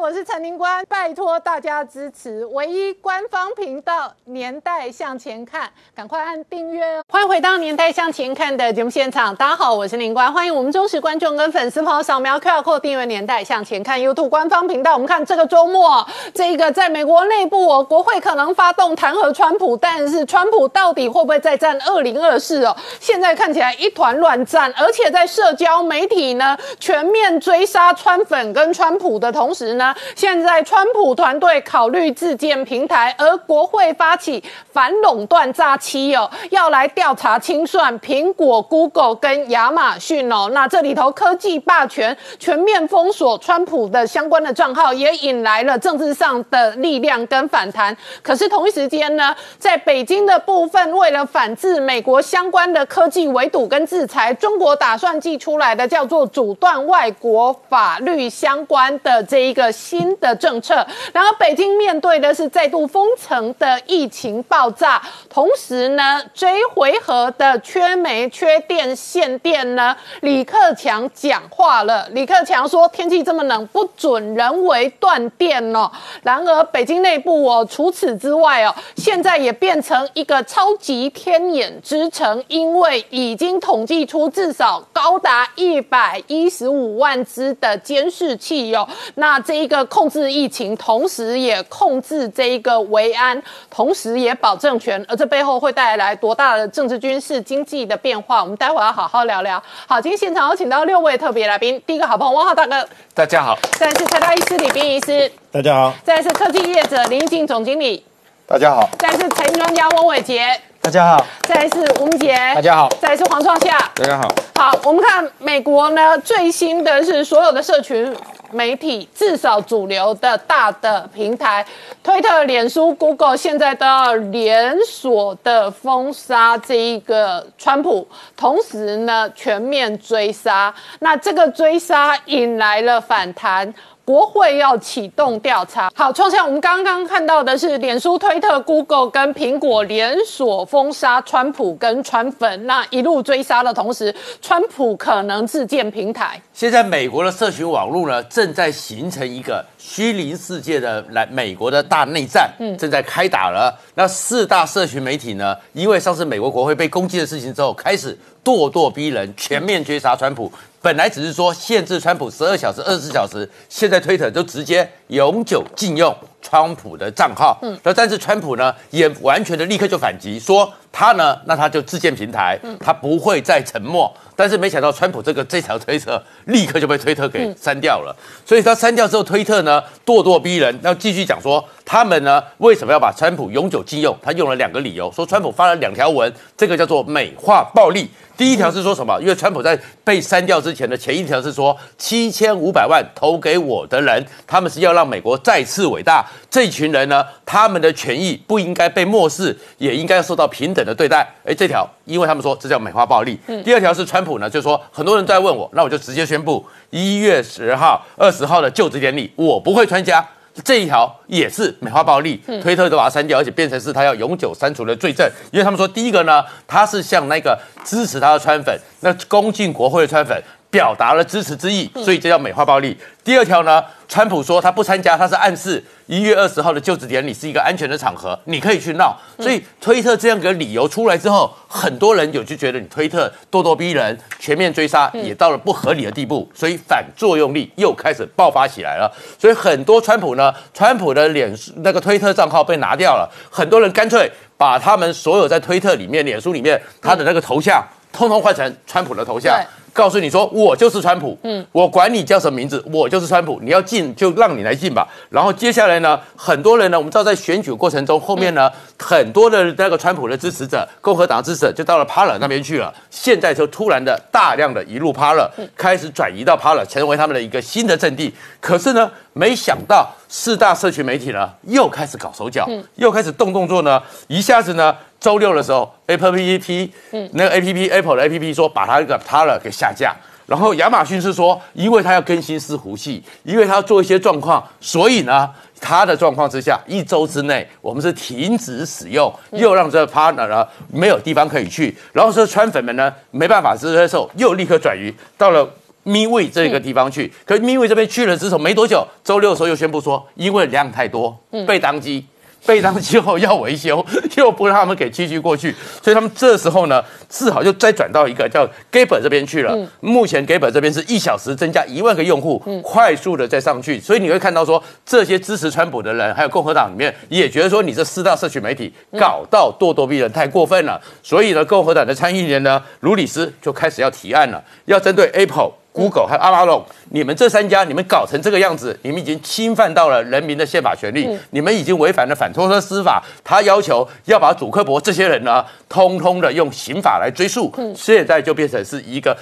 我是陈宁官，拜托大家支持唯一官方频道《年代向前看》，赶快按订阅哦！欢迎回到《年代向前看》的节目现场，大家好，我是宁官，欢迎我们忠实观众跟粉丝朋友扫描 QR Code 订阅《年代向前看》YouTube 官方频道。我们看这个周末，这个在美国内部哦，国会可能发动弹劾川普，但是川普到底会不会再战二零二四哦？现在看起来一团乱战，而且在社交媒体呢全面追杀川粉跟川普的同时呢，现在川普团队考虑自建平台，而国会发起反垄断诈欺哦，要来调查清算苹果、Google 跟亚马逊哦。那这里头科技霸权全面封锁川普的相关的账号，也引来了政治上的力量跟反弹。可是同一时间呢，在北京的部分，为了反制美国相关的科技围堵跟制裁，中国打算寄出来的叫做阻断外国法律相关的这一个新的政策。然而，北京面对的是再度封城的疫情爆炸，同时呢，这一回合的缺煤、缺电、限电呢，李克强讲话了。李克强说，天气这么冷，不准人为断电哦。然而，北京内部哦，除此之外哦，现在也变成一个超级天眼之城，因为已经统计出至少高达一百一十五万只的监视器哟。那这一个控制疫情，同时也控制这一个维安，同时也保政权，而这背后会带来多大的政治、军事、经济的变化？我们待会要好好聊聊。好，今天现场有请到六位特别来宾，第一个好朋友汪浩大哥，大家好，再来是台大医师李斌医师，大家好，再来是科技业者林静总经理，大家好，再来是财经专家翁伟杰，大家好，再来是吴明杰，大家好，再来是黄创夏。大家好。好，我们看美国呢，最新的是所有的社群媒体，至少主流的大的平台，推特、脸书、Google，现在都要连锁的封杀这一个川普，同时呢，全面追杀。那这个追杀引来了反弹。国会要启动调查。好，创下我们刚刚看到的是，脸书、推特、Google 跟苹果连锁封杀川普跟川粉，那一路追杀的同时，川普可能自建平台。现在美国的社群网络呢，正在形成一个虚拟世界的来美国的大内战，嗯，正在开打了。那四大社群媒体呢，因为上次美国国会被攻击的事情之后，开始咄咄逼人，全面追杀川普。本来只是说限制川普十二小时、二十四小时，现在推特都直接永久禁用。川普的账号。嗯，那但是川普呢，也完全的立刻就反击，说他呢，那他就自建平台，嗯他不会再沉默。但是没想到川普这个这条推特立刻就被推特给删掉了，所以他删掉之后，推特呢咄咄逼人，要继续讲说他们呢为什么要把川普永久禁用？他用了两个理由，说川普发了两条文，这个叫做美化暴力。第一条是说什么？因为川普在被删掉之前的前一条是说七千五百万投给我的人，他们是要让美国再次伟大。这群人呢，他们的权益不应该被漠视，也应该受到平等的对待。哎，这条，因为他们说这叫美化暴力。第二条是川普呢，就说很多人在问我，那我就直接宣布一月十号、二十号的就职典礼，我不会参加。这一条也是美化暴力，推特都把它删掉，而且变成是他要永久删除的罪证。因为他们说，第一个呢，他是向那个支持他的川粉，那攻进国会的川粉表达了支持之意，所以这叫美化暴力。第二条呢，川普说他不参加，他是暗示一月二十号的就职典礼是一个安全的场合，你可以去闹。所以推特这样个理由出来之后，很多人有就觉得你推特咄咄逼人，全面追杀也到了不合理的地步，所以反作用力又开始爆发起来了。所以很多川普呢，川普的脸书那个推特账号被拿掉了，很多人干脆把他们所有在推特里面、脸书里面他的那个头像，通通换成川普的头像。告诉你说，我就是川普，嗯，我管你叫什么名字，我就是川普，你要进就让你来进吧。然后接下来呢，很多人呢，我们知道在选举过程中，后面呢，很多的那个川普的支持者，共和党支持者就到了帕勒那边去了。现在就突然的大量的一路帕勒，开始转移到帕勒，成为他们的一个新的阵地。可是呢，没想到四大社群媒体呢，又开始搞手脚，又开始动动作呢，一下子呢。周六的时候，Apple P P，嗯，那个 A P P Apple 的 A P P 说把它那个 t a l e r 给下架，然后亚马逊是说，因为它要更新伺服器，因为它要做一些状况，所以呢，它的状况之下，一周之内我们是停止使用，又让这个 partner 呢没有地方可以去，然后说川粉们呢没办法接受，又立刻转移到了咪位这个地方去，可是咪位这边去了之后没多久，周六的时候又宣布说，因为量太多，被当机。被当机后要维修，又不让他们给继续过去，所以他们这时候呢，只好就再转到一个叫 Gaber 这边去了。目前 Gaber 这边是一小时增加一万个用户，快速的再上去，所以你会看到说，这些支持川普的人，还有共和党里面也觉得说，你这四大社群媒体搞到咄咄逼人，太过分了。所以呢，共和党的参议员呢，卢里斯就开始要提案了，要针对 Apple。Google 和阿拉隆，你们这三家，你们搞成这个样子，你们已经侵犯到了人民的宪法权利，你们已经违反了反托勒司法。他要求要把祖克伯这些人呢，通通的用刑法来追诉。现在就变成是一个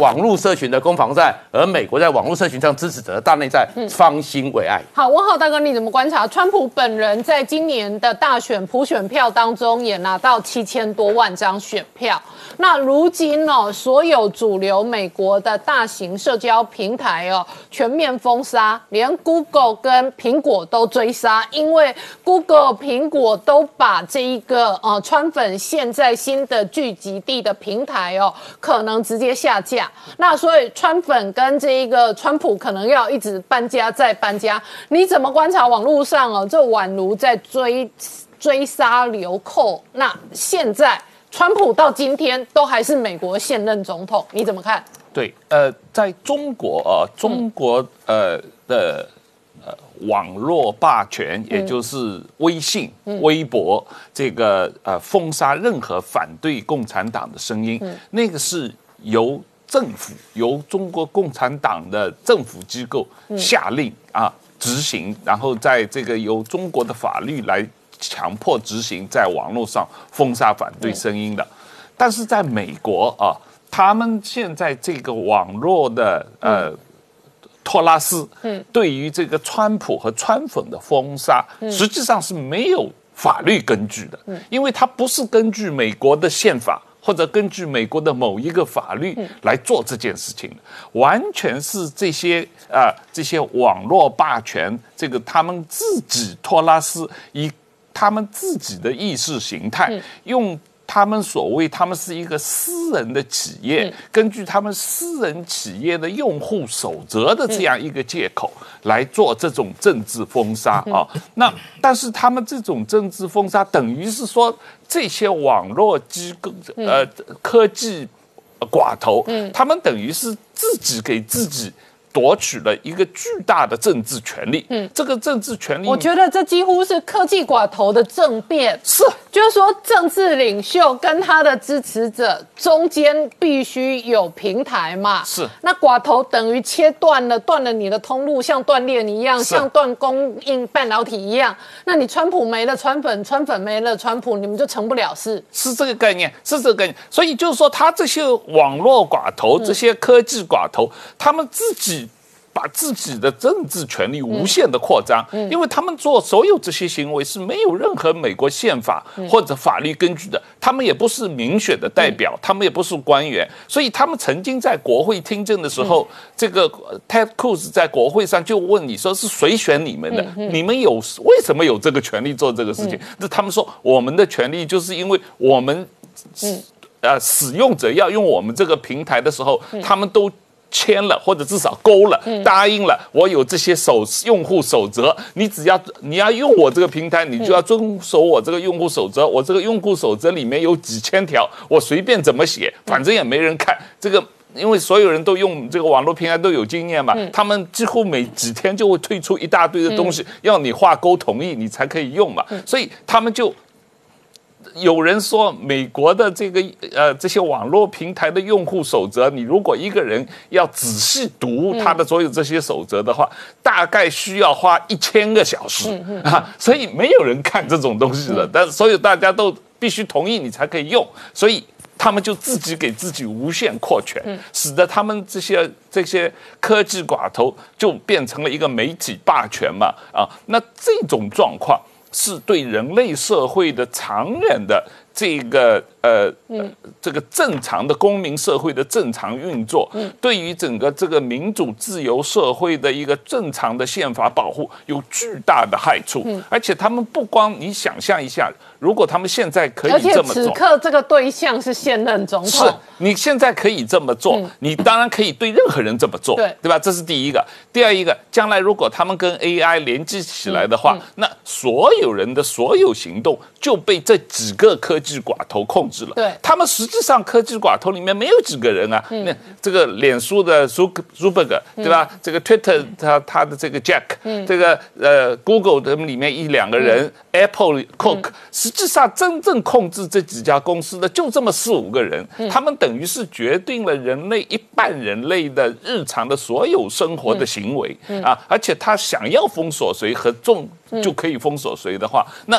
网络社群的攻防战，而美国在网络社群上支持者的大内战，方兴未艾。好，文浩大哥，你怎么观察？川普本人在今年的大选普选票当中也拿到七千多万张选票。那如今呢，所有主流美国的大型社交平台哦，全面封杀，连 Google 跟苹果都追杀，因为 Google、苹果都把这一个呃川粉现在新的聚集地的平台哦，可能直接下架。那所以川粉跟这一个川普可能要一直搬家再搬家。你怎么观察网络上哦，这宛如在追追杀流寇？那现在。川普到今天都还是美国现任总统，你怎么看？对，呃，在中国啊，中国呃的呃网络霸权，也就是微信、微博这个呃封杀任何反对共产党的声音，那个是由政府、由中国共产党的政府机构下令啊执行，然后在这个由中国的法律来。强迫执行在网络上封杀反对声音的，但是在美国啊，他们现在这个网络的呃托拉斯，嗯，对于这个川普和川粉的封杀，实际上是没有法律根据的，嗯，因为它不是根据美国的宪法或者根据美国的某一个法律来做这件事情的，完全是这些啊这些网络霸权，这个他们自己托拉斯以。他们自己的意识形态，用他们所谓他们是一个私人的企业，根据他们私人企业的用户守则的这样一个借口来做这种政治封杀啊。那但是他们这种政治封杀，等于是说这些网络机构呃科技寡头，他们等于是自己给自己。夺取了一个巨大的政治权利，嗯，这个政治权利，我觉得这几乎是科技寡头的政变，是，就是说政治领袖跟他的支持者中间必须有平台嘛，是，那寡头等于切断了，断了你的通路，像断链一样，像断供应半导体一样，那你川普没了川粉，川粉没了川普，你们就成不了事，是这个概念，是这个概念，所以就是说他这些网络寡头，这些科技寡头，他们自己。把自己的政治权利无限的扩张，因为他们做所有这些行为是没有任何美国宪法或者法律根据的，他们也不是民选的代表，他们也不是官员，所以他们曾经在国会听证的时候，这个 Ted Cruz 在国会上就问你说是谁选你们的？你们有为什么有这个权利做这个事情？那他们说我们的权利就是因为我们，呃，使用者要用我们这个平台的时候，他们都。签了或者至少勾了，答应了，我有这些守用户守则，你只要你要用我这个平台，你就要遵守我这个用户守则。我这个用户守则里面有几千条，我随便怎么写，反正也没人看。这个因为所有人都用这个网络平台都有经验嘛，他们几乎每几天就会推出一大堆的东西，要你画勾同意你才可以用嘛，所以他们就。有人说，美国的这个呃这些网络平台的用户守则，你如果一个人要仔细读他的所有这些守则的话，大概需要花一千个小时啊，所以没有人看这种东西的，但所有大家都必须同意你才可以用，所以他们就自己给自己无限扩权，使得他们这些这些科技寡头就变成了一个媒体霸权嘛啊，那这种状况。是对人类社会的长远的这个呃，这个正常的公民社会的正常运作，对于整个这个民主自由社会的一个正常的宪法保护有巨大的害处。而且他们不光你想象一下，如果他们现在可以这么做，此刻这个对象是现任总统，是你现在可以这么做，你当然可以对任何人这么做，对。对吧？这是第一个。第二一个，将来如果他们跟 AI 连接起来的话，那所有人的所有行动就被这几个科技寡头控制了。对，他们实际上科技寡头里面没有几个人啊。那这个脸书的 Zuck Zuckerberg 对吧？这个 Twitter 他他的这个 Jack，这个呃 Google 他们里面一两个人，Apple Cook，实际上真正控制这几家公司的就这么四五个人，他们等于是决定了人类一半人类的日常的所有生活的行为啊，而且他想要封锁谁和重就可以封锁谁的话，那。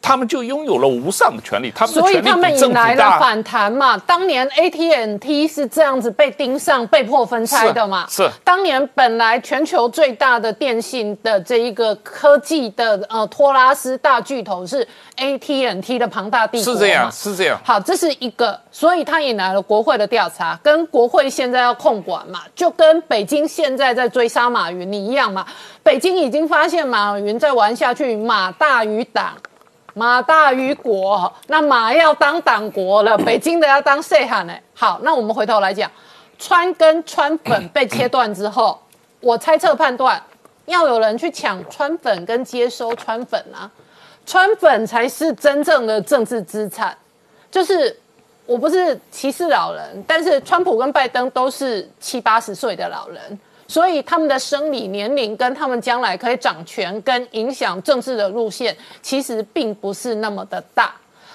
他们就拥有了无上的权利，他们的所以他们引。来了反弹嘛。当年 AT&T 是这样子被盯上、被迫分拆的嘛。是是当年本来全球最大的电信的这一个科技的呃托拉斯大巨头是 AT&T 的庞大帝国是这样，是这样。好，这是一个，所以他引来了国会的调查，跟国会现在要控管嘛，就跟北京现在在追杀马云一样嘛。北京已经发现马云再玩下去，马大于党。马大于国，那马要当党国了，北京的要当谁喊呢？好，那我们回头来讲，川跟川粉被切断之后，我猜测判断，要有人去抢川粉跟接收川粉啊，川粉才是真正的政治资产。就是我不是歧视老人，但是川普跟拜登都是七八十岁的老人。所以他们的生理年龄跟他们将来可以掌权跟影响政治的路线，其实并不是那么的大。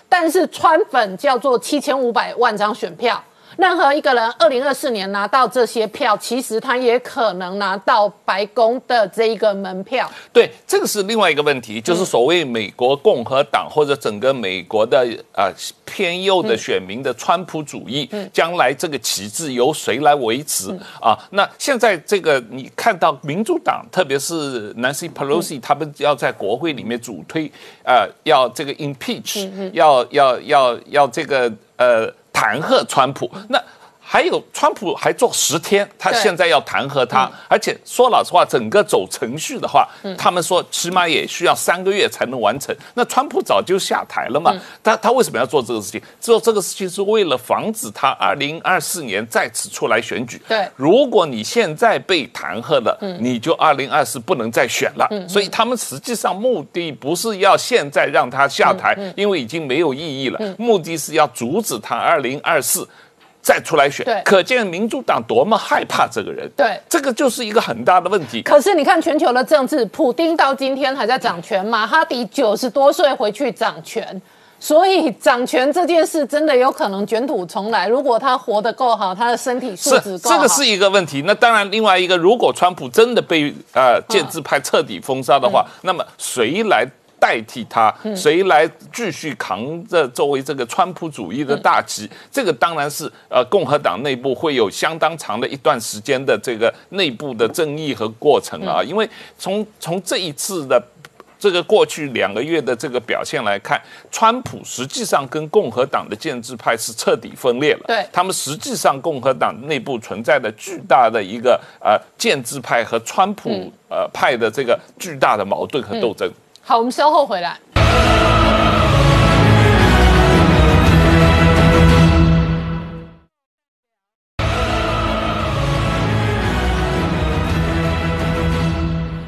但是川粉叫做七千五百万张选票，任何一个人二零二四年拿到这些票，其实他也可能拿到白宫的这一个门票。对，这个是另外一个问题，就是所谓美国共和党或者整个美国的啊、偏右的选民的川普主义，将来这个旗帜由谁来维持？啊？那现在这个你看到民主党，特别是 Nancy Pelosi，他们要在国会里面主推，呃，要这个 impeach，要要要要这个呃弹劾川普，那。还有，川普还做十天，他现在要弹劾他，而且说老实话，整个走程序的话，他们说起码也需要三个月才能完成。那川普早就下台了嘛，他他为什么要做这个事情？做这个事情是为了防止他二零二四年再次出来选举。对如果你现在被弹劾了，你就二零二四不能再选了。所以他们实际上目的不是要现在让他下台，因为已经没有意义了，目的是要阻止他二零二四。再出来选对，可见民主党多么害怕这个人。对这个就是一个很大的问题。可是你看全球的政治，普丁到今天还在掌权，马哈迪九十多岁回去掌权，所以掌权这件事真的有可能卷土重来。如果他活得够好，他的身体素质是够好，这个是一个问题。那当然，另外一个，如果川普真的被呃建制派彻底封杀的话，那么谁来？代替他，谁来继续扛着作为这个川普主义的大旗？这个当然是呃共和党内部会有相当长的一段时间的这个内部的争议和过程啊。因为从从这一次的这个过去两个月的这个表现来看，川普实际上跟共和党的建制派是彻底分裂了。对他们实际上共和党内部存在的巨大的一个呃建制派和川普呃派的这个巨大的矛盾和斗争。好，我们稍后回来。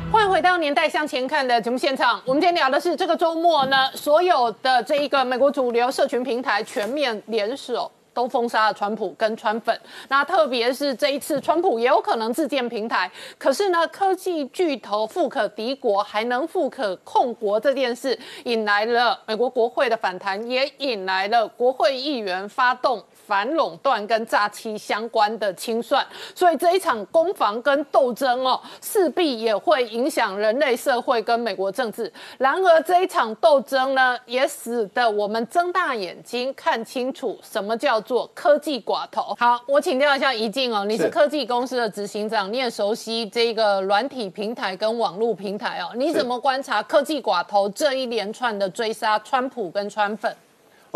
欢迎回到《年代向前看》的节目现场。我们今天聊的是这个周末呢，所有的这一个美国主流社群平台全面联手。都封杀了川普跟川粉，那特别是这一次，川普也有可能自建平台。可是呢，科技巨头富可敌国，还能富可控国这件事，引来了美国国会的反弹，也引来了国会议员发动反垄断跟诈欺相关的清算。所以这一场攻防跟斗争哦，势必也会影响人类社会跟美国政治。然而这一场斗争呢，也使得我们睁大眼睛看清楚什么叫做科技寡头。好，我请教一下怡静哦，你是是科技公司的执行长，你也熟悉这个软体平台跟网络平台哦，你怎么观察科技寡头这一连串的追杀川普跟川粉？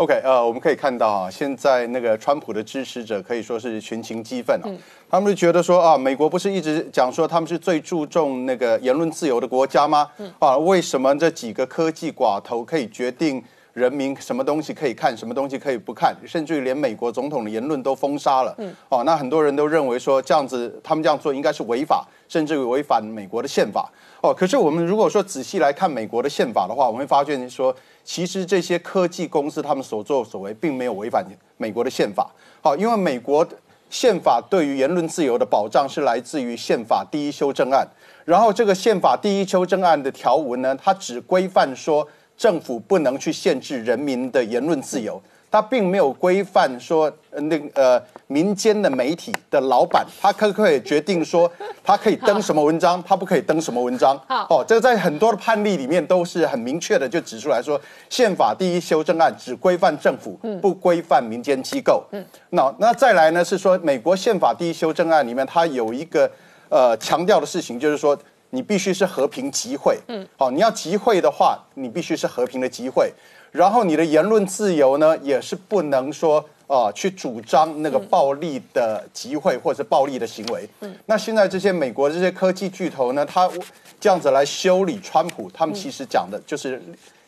OK，呃，我们可以看到啊，现在那个川普的支持者可以说是群情激愤啊，他们就觉得说啊，美国不是一直讲说他们是最注重那个言论自由的国家吗？啊，为什么这几个科技寡头可以决定人民什么东西可以看，什么东西可以不看，甚至于连美国总统的言论都封杀了？哦，那很多人都认为说这样子，他们这样做应该是违法，甚至于违反美国的宪法。哦，可是我们如果说仔细来看美国的宪法的话，我们会发现说。其实这些科技公司他们所作所为并没有违反美国的宪法，好，因为美国宪法对于言论自由的保障是来自于宪法第一修正案，然后这个宪法第一修正案的条文呢，它只规范说政府不能去限制人民的言论自由。他并没有规范说，那呃民间的媒体的老板，他可不可以决定说，他可以登什么文章，他不可以登什么文章？哦，这个在很多的判例里面都是很明确的，就指出来说，宪法第一修正案只规范政府，不规范民间机构。嗯，那那再来呢是说，美国宪法第一修正案里面，它有一个呃强调的事情，就是说你必须是和平集会。嗯，好，你要集会的话，你必须是和平的集会。然后你的言论自由呢，也是不能说啊去主张那个暴力的集会或者暴力的行为。嗯，那现在这些美国这些科技巨头呢，他这样子来修理川普，他们其实讲的就是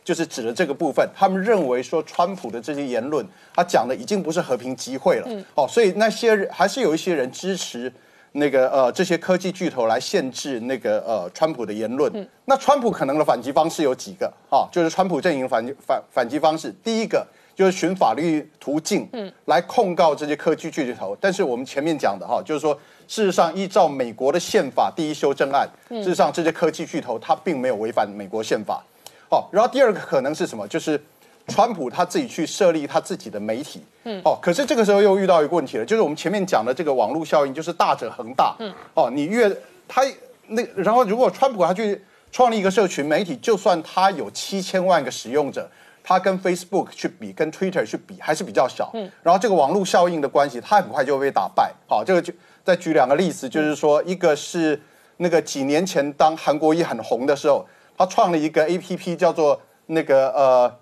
就是指的这个部分。他们认为说川普的这些言论，他讲的已经不是和平集会了。嗯，哦，所以那些人还是有一些人支持。那个呃，这些科技巨头来限制那个呃，川普的言论。那川普可能的反击方式有几个啊？就是川普阵营反反反击方式，第一个就是寻法律途径，嗯，来控告这些科技巨头。但是我们前面讲的哈，就是说，事实上依照美国的宪法第一修正案，事实上这些科技巨头他并没有违反美国宪法。哦，然后第二个可能是什么？就是。川普他自己去设立他自己的媒体，嗯，哦，可是这个时候又遇到一个问题了，就是我们前面讲的这个网络效应，就是大者恒大，嗯，哦，你越他那，然后如果川普他去创立一个社群媒体，就算他有七千万个使用者，他跟 Facebook 去比，跟 Twitter 去比，还是比较小，嗯，然后这个网络效应的关系，他很快就会被打败，好，这个就再举两个例子，就是说，一个是那个几年前当韩国一很红的时候，他创了一个 APP 叫做那个呃。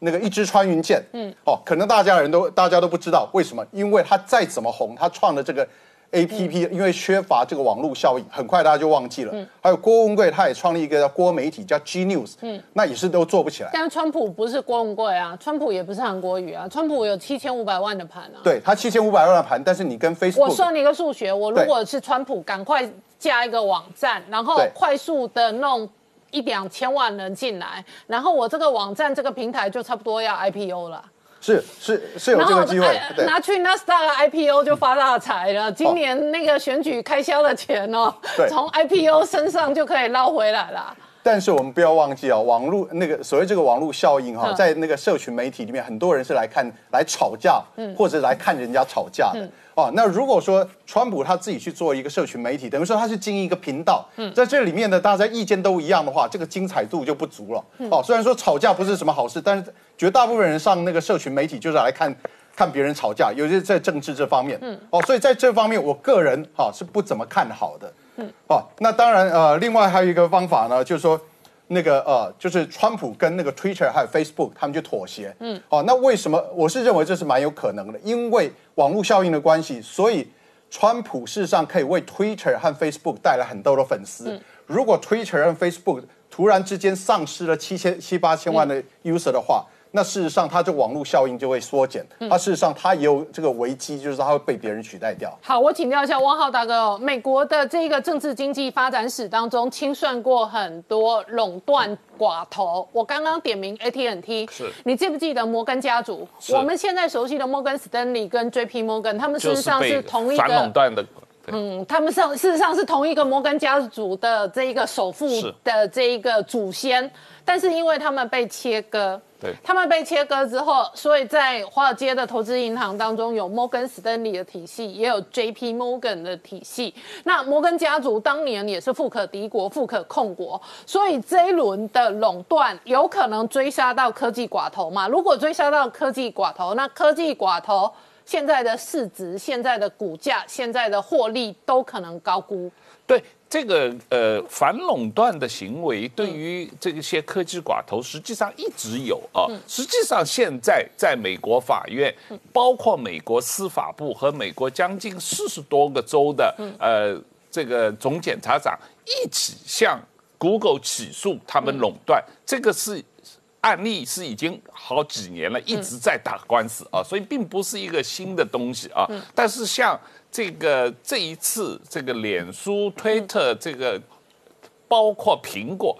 那个一支穿云箭，嗯，哦，可能大家人都大家都不知道为什么，因为他再怎么红，他创的这个 A P P，因为缺乏这个网络效应，很快大家就忘记了。嗯，还有郭文贵，他也创立一个郭媒体，叫 G News，嗯，那也是都做不起来。但川普不是郭文贵啊，川普也不是韩国语啊，川普有七千五百万的盘啊。对他七千五百万的盘，但是你跟 Facebook，我算你一个数学，我如果是川普，赶快加一个网站，然后快速的弄。一两千万人进来，然后我这个网站这个平台就差不多要 IPO 了。是是是有这个机会，拿去那 Star IPO 就发大财了。今年那个选举开销的钱哦，从 IPO 身上就可以捞回来了。但是我们不要忘记啊，网络那个所谓这个网络效应哈，在那个社群媒体里面，很多人是来看来吵架，或者来看人家吵架的。哦，那如果说川普他自己去做一个社群媒体，等于说他是经营一个频道，在这里面呢，大家意见都一样的话，这个精彩度就不足了。哦，虽然说吵架不是什么好事，但是绝大部分人上那个社群媒体就是来看看别人吵架，尤其是在政治这方面。嗯，哦，所以在这方面，我个人哈是不怎么看好的。嗯，哦，那当然呃，另外还有一个方法呢，就是说。那个呃，就是川普跟那个 Twitter 还有 Facebook 他们就妥协。嗯，哦，那为什么？我是认为这是蛮有可能的，因为网络效应的关系，所以川普事实上可以为 Twitter 和 Facebook 带来很多的粉丝。如果 Twitter 和 Facebook 突然之间丧失了七千七八千万的 user 的话，那事实上，它这网络效应就会缩减。它事实上，它也有这个危机，就是它会被别人取代掉。好，我请教一下汪浩大哥哦，美国的这个政治经济发展史当中，清算过很多垄断寡头。我刚刚点名 AT&T，是你记不记得摩根家族？我们现在熟悉的摩根斯丹利跟 JP Morgan，他们事实上是同一个反垄断的。嗯，他们上事实上是同一个摩根家族的这一个首富的这一个祖先，但是因为他们被切割。他们被切割之后，所以在华尔街的投资银行当中有摩根斯丹利的体系，也有 J.P. Morgan 的体系。那摩根家族当年也是富可敌国、富可控国，所以这一轮的垄断有可能追杀到科技寡头嘛？如果追杀到科技寡头，那科技寡头现在的市值、现在的股价、现在的获利都可能高估。对这个呃反垄断的行为，对于这些科技寡头，实际上一直有啊。实际上现在在美国法院，包括美国司法部和美国将近四十多个州的呃这个总检察长一起向 Google 起诉他们垄断，这个是。案例是已经好几年了，一直在打官司啊，所以并不是一个新的东西啊。但是像这个这一次，这个脸书、推特，这个包括苹果、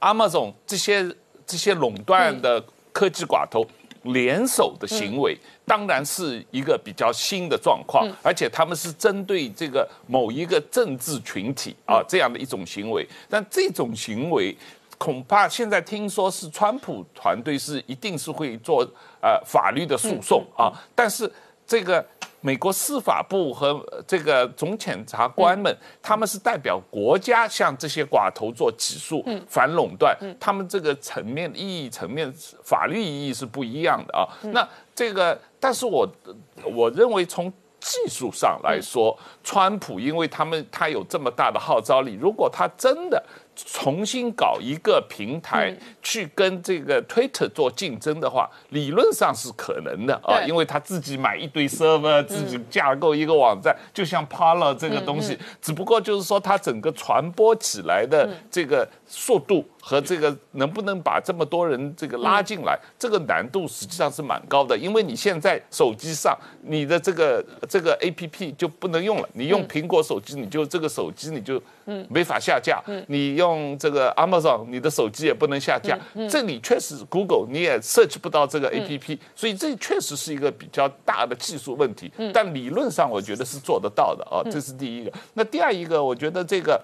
Amazon 这些这些垄断的科技寡头联手的行为，当然是一个比较新的状况，而且他们是针对这个某一个政治群体啊这样的一种行为，但这种行为。恐怕现在听说是川普团队是一定是会做呃法律的诉讼啊，但是这个美国司法部和这个总检察官们，他们是代表国家向这些寡头做起诉反垄断，他们这个层面意义层面法律意义是不一样的啊。那这个，但是我我认为从技术上来说，川普因为他们他有这么大的号召力，如果他真的。重新搞一个平台去跟这个 Twitter 做竞争的话，理论上是可能的啊，因为他自己买一堆 server，自己架构一个网站，就像 Parler 这个东西，只不过就是说它整个传播起来的这个速度。和这个能不能把这么多人这个拉进来，这个难度实际上是蛮高的，因为你现在手机上你的这个这个 A P P 就不能用了，你用苹果手机你就这个手机你就没法下架，嗯。你用这个 Amazon 你的手机也不能下架，嗯这里确实 Google 你也 search 不到这个 A P P，所以这确实是一个比较大的技术问题，嗯。但理论上我觉得是做得到的啊，这是第一个。那第二一个，我觉得这个。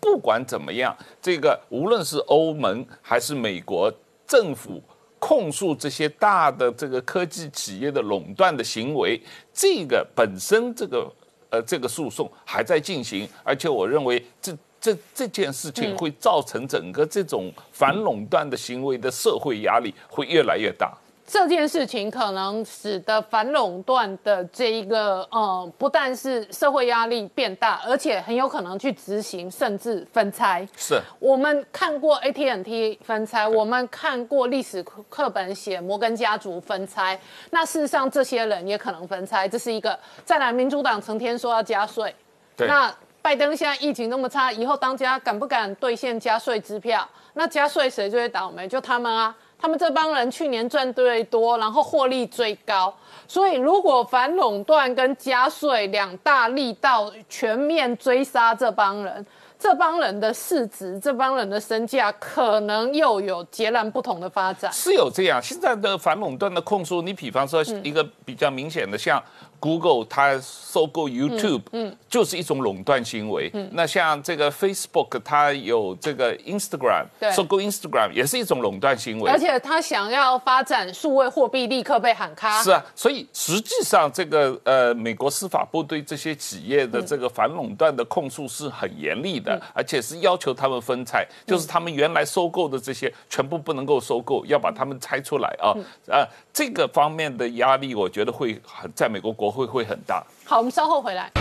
不管怎么样，这个无论是欧盟还是美国政府控诉这些大的这个科技企业的垄断的行为，这个本身这个呃这个诉讼还在进行，而且我认为这这这件事情会造成整个这种反垄断的行为的社会压力会越来越大。这件事情可能使得反垄断的这一个呃，不但是社会压力变大，而且很有可能去执行，甚至分拆。是我们看过 AT&T 分拆，我们看过历史课本写摩根家族分拆。那事实上，这些人也可能分拆。这是一个，再来，民主党成天说要加税。那拜登现在疫情那么差，以后当家敢不敢兑现加税支票？那加税谁最倒霉？就他们啊。他们这帮人去年赚最多，然后获利最高，所以如果反垄断跟加税两大力道全面追杀这帮人。这帮人的市值，这帮人的身价，可能又有截然不同的发展。是有这样，现在的反垄断的控诉，你比方说一个比较明显的，像 Google 它收购 YouTube，嗯，就是一种垄断行为。嗯，那像这个 Facebook 它有这个 Instagram，收购 Instagram 也是一种垄断行为。而且它想要发展数位货币，立刻被喊卡。是啊，所以实际上这个呃，美国司法部对这些企业的这个反垄断的控诉是很严厉的。而且是要求他们分拆，就是他们原来收购的这些全部不能够收购，要把他们拆出来啊！啊，这个方面的压力，我觉得会很在美国国会会很大。好，我们稍后回来。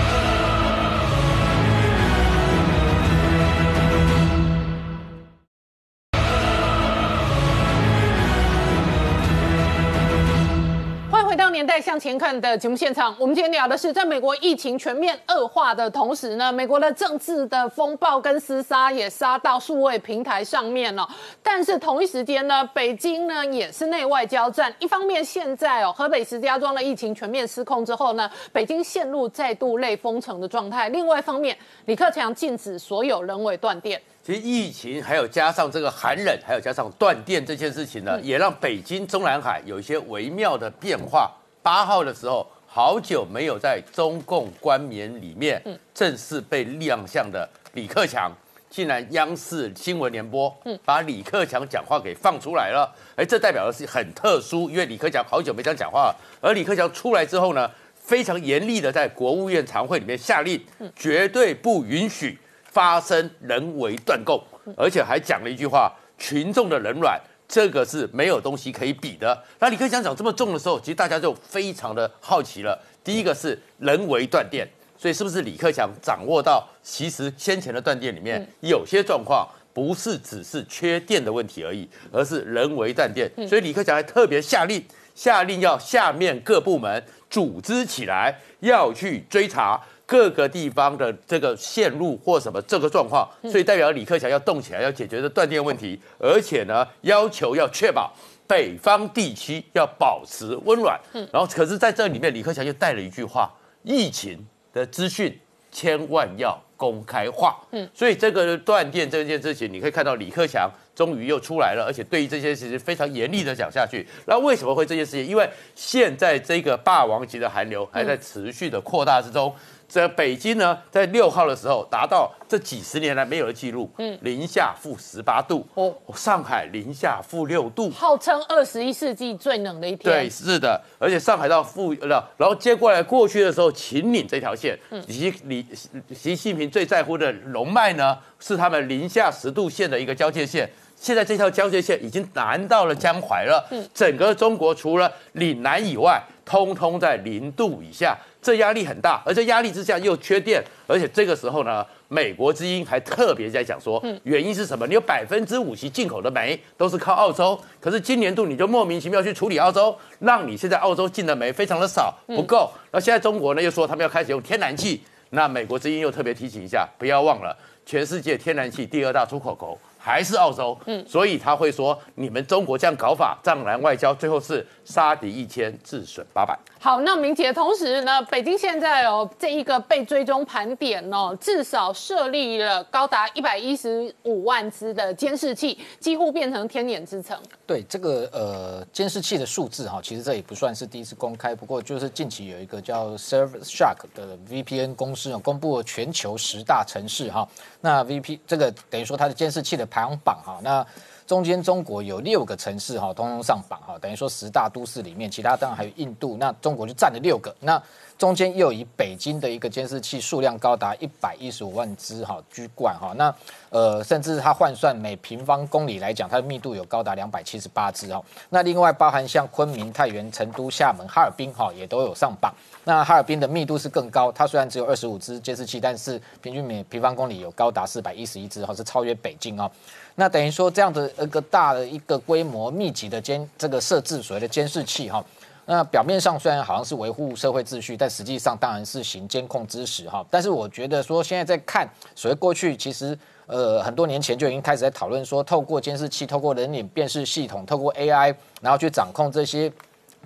回到年代向前看的节目现场，我们今天聊的是，在美国疫情全面恶化的同时呢，美国的政治的风暴跟厮杀也杀到数位平台上面了。但是同一时间呢，北京呢也是内外交战。一方面，现在哦，河北石家庄的疫情全面失控之后呢，北京陷入再度类封城的状态；另外一方面，李克强禁止所有人为断电。其实疫情还有加上这个寒冷，还有加上断电这件事情呢，也让北京中南海有一些微妙的变化。八号的时候，好久没有在中共官媒里面正式被亮相的李克强，竟然央视新闻联播把李克强讲话给放出来了。哎，这代表的是很特殊，因为李克强好久没这样讲话了。而李克强出来之后呢，非常严厉的在国务院常会里面下令，绝对不允许发生人为断供，而且还讲了一句话：群众的冷暖。这个是没有东西可以比的。那李克强讲这么重的时候，其实大家就非常的好奇了。第一个是人为断电，所以是不是李克强掌握到，其实先前的断电里面有些状况不是只是缺电的问题而已，而是人为断电。所以李克强还特别下令，下令要下面各部门组织起来，要去追查各个地方的这个线路或什么这个状况。所以代表李克强要动起来，要解决这断电问题，而且呢，要求要确保。北方地区要保持温暖，然后可是在这里面，李克强就带了一句话：疫情的资讯千万要公开化。嗯，所以这个断电这件事情，你可以看到李克强终于又出来了，而且对于这些事情非常严厉的讲下去。那为什么会这件事情？因为现在这个霸王级的寒流还在持续的扩大之中。在北京呢，在六号的时候达到这几十年来没有的记录，嗯，零下负十八度哦。上海零下负六度，号称二十一世纪最冷的一天。对，是的，而且上海到负呃，然后接过来过去的时候，秦岭这条线，习李习近平最在乎的龙脉呢，是他们零下十度线的一个交界线。现在这条交界线已经南到了江淮了，嗯，整个中国除了岭南以外，通通在零度以下。这压力很大，而这压力之下又缺电，而且这个时候呢，美国之音还特别在讲说，原因是什么？你有百分之五十进口的煤都是靠澳洲，可是今年度你就莫名其妙去处理澳洲，让你现在澳洲进的煤非常的少，不够。那现在中国呢又说他们要开始用天然气，那美国之音又特别提醒一下，不要忘了，全世界天然气第二大出口国。还是澳洲，嗯，所以他会说你们中国这样搞法，藏蓝外交，最后是杀敌一千，自损八百。好，那明姐，同时呢，北京现在哦，这一个被追踪盘点哦，至少设立了高达一百一十五万只的监视器，几乎变成天眼之城。对这个呃监视器的数字哈，其实这也不算是第一次公开，不过就是近期有一个叫 Service Shark 的 VPN 公司啊，公布了全球十大城市哈，那 VP 这个等于说它的监视器的排行榜哈，那。中间中国有六个城市哈，通通上榜哈，等于说十大都市里面，其他当然还有印度，那中国就占了六个。那中间又以北京的一个监视器数量高达一百一十五万只哈居冠哈，那呃甚至它换算每平方公里来讲，它的密度有高达两百七十八只哈。那另外包含像昆明、太原、成都、厦门、哈尔滨哈也都有上榜。那哈尔滨的密度是更高，它虽然只有二十五只监视器，但是平均每平方公里有高达四百一十一只哈，是超越北京哦。那等于说这样的一个大的一个规模密集的监这个设置所谓的监视器哈，那表面上虽然好像是维护社会秩序，但实际上当然是行监控之实哈。但是我觉得说现在在看所谓过去其实呃很多年前就已经开始在讨论说，透过监视器、透过人脸辨识系统、透过 AI，然后去掌控这些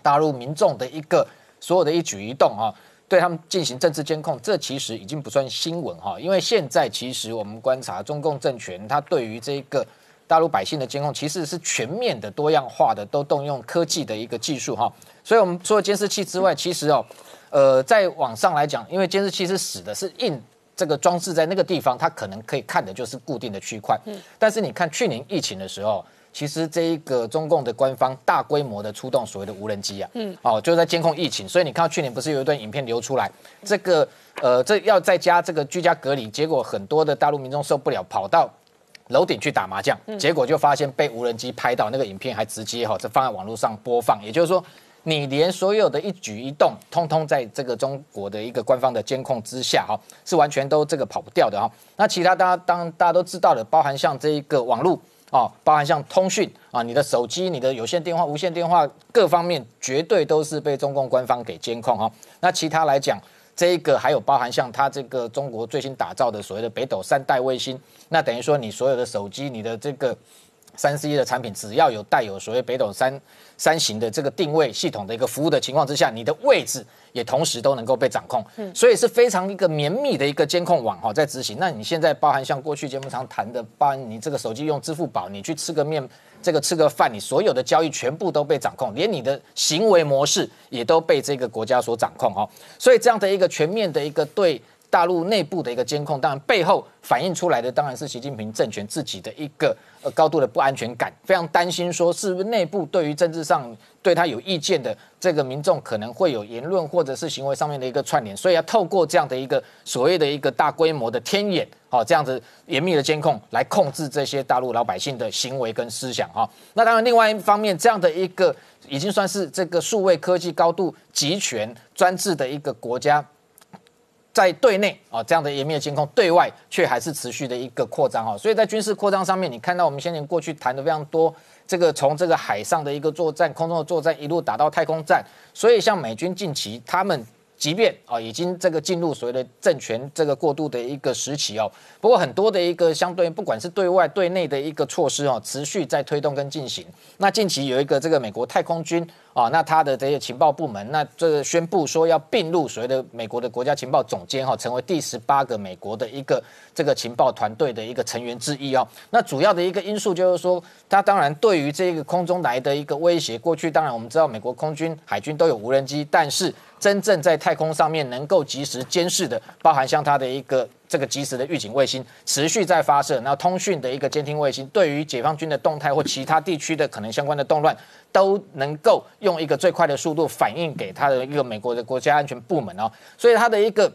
大陆民众的一个所有的一举一动哈。对他们进行政治监控，这其实已经不算新闻哈，因为现在其实我们观察中共政权，它对于这个大陆百姓的监控，其实是全面的、多样化的，都动用科技的一个技术哈。所以，我们除了监视器之外，其实哦，呃，在网上来讲，因为监视器是死的，是硬这个装置在那个地方，它可能可以看的就是固定的区块。嗯。但是你看去年疫情的时候。其实这一个中共的官方大规模的出动所谓的无人机啊，嗯，哦，就在监控疫情，所以你看到去年不是有一段影片流出来，这个呃，这要在家这个居家隔离，结果很多的大陆民众受不了，跑到楼顶去打麻将，结果就发现被无人机拍到，那个影片还直接哈，这放在网络上播放，也就是说，你连所有的一举一动，通通在这个中国的一个官方的监控之下哈，是完全都这个跑不掉的哈。那其他大家当大家都知道的，包含像这一个网络。哦，包含像通讯啊，你的手机、你的有线电话、无线电话各方面，绝对都是被中共官方给监控哈。那其他来讲，这个还有包含像它这个中国最新打造的所谓的北斗三代卫星，那等于说你所有的手机、你的这个三 C 的产品，只要有带有所谓北斗三三型的这个定位系统的一个服务的情况之下，你的位置。也同时都能够被掌控，所以是非常一个绵密的一个监控网哈，在执行。那你现在包含像过去节目常谈的，包含你这个手机用支付宝，你去吃个面，这个吃个饭，你所有的交易全部都被掌控，连你的行为模式也都被这个国家所掌控哦。所以这样的一个全面的一个对大陆内部的一个监控，当然背后反映出来的当然是习近平政权自己的一个。呃，高度的不安全感，非常担心说，是不是内部对于政治上对他有意见的这个民众，可能会有言论或者是行为上面的一个串联，所以要透过这样的一个所谓的一个大规模的天眼，好，这样子严密的监控来控制这些大陆老百姓的行为跟思想，哈。那当然，另外一方面，这样的一个已经算是这个数位科技高度集权专制的一个国家。在对内啊这样的严密的监控，对外却还是持续的一个扩张哈。所以在军事扩张上面，你看到我们先前过去谈的非常多，这个从这个海上的一个作战、空中的作战，一路打到太空战。所以像美军近期他们。即便啊，已经这个进入所谓的政权这个过渡的一个时期哦，不过很多的一个相对不管是对外对内的一个措施哦，持续在推动跟进行。那近期有一个这个美国太空军啊，那他的这些情报部门，那这个宣布说要并入所谓的美国的国家情报总监哈，成为第十八个美国的一个这个情报团队的一个成员之一哦。那主要的一个因素就是说，他当然对于这个空中来的一个威胁，过去当然我们知道美国空军、海军都有无人机，但是真正在太空上面能够及时监视的，包含像它的一个这个及时的预警卫星持续在发射，然后通讯的一个监听卫星，对于解放军的动态或其他地区的可能相关的动乱，都能够用一个最快的速度反映给它的一个美国的国家安全部门哦，所以它的一个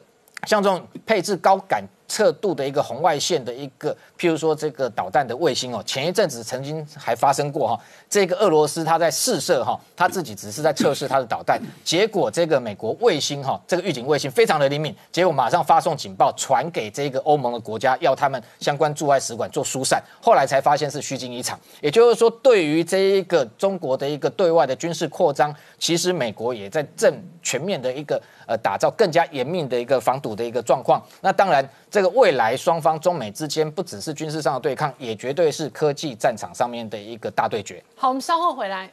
像这种配置高感。测度的一个红外线的一个，譬如说这个导弹的卫星哦，前一阵子曾经还发生过哈，这个俄罗斯他在试射哈，他自己只是在测试他的导弹，结果这个美国卫星哈，这个预警卫星非常的灵敏，结果马上发送警报传给这个欧盟的国家，要他们相关驻外使馆做疏散，后来才发现是虚惊一场。也就是说，对于这一个中国的一个对外的军事扩张，其实美国也在正全面的一个呃打造更加严密的一个防堵的一个状况。那当然。这个未来双方中美之间不只是军事上的对抗，也绝对是科技战场上面的一个大对决。好，我们稍后回来。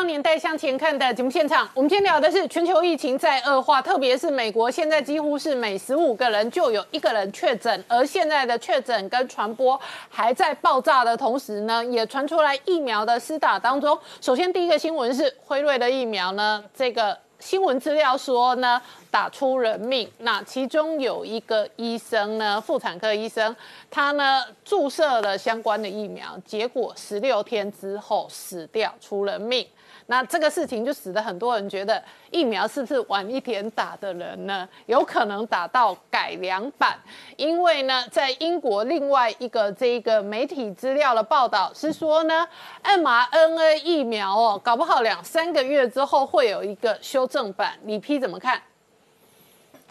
年代向前看的节目现场，我们今天聊的是全球疫情在恶化，特别是美国现在几乎是每十五个人就有一个人确诊，而现在的确诊跟传播还在爆炸的同时呢，也传出来疫苗的施打当中。首先第一个新闻是辉瑞的疫苗呢，这个。新闻资料说呢，打出人命。那其中有一个医生呢，妇产科医生，他呢注射了相关的疫苗，结果十六天之后死掉，出人命。那这个事情就使得很多人觉得，疫苗是不是晚一点打的人呢，有可能打到改良版？因为呢，在英国另外一个这一个媒体资料的报道是说呢，mRNA 疫苗哦，搞不好两三个月之后会有一个修正版。李批怎么看？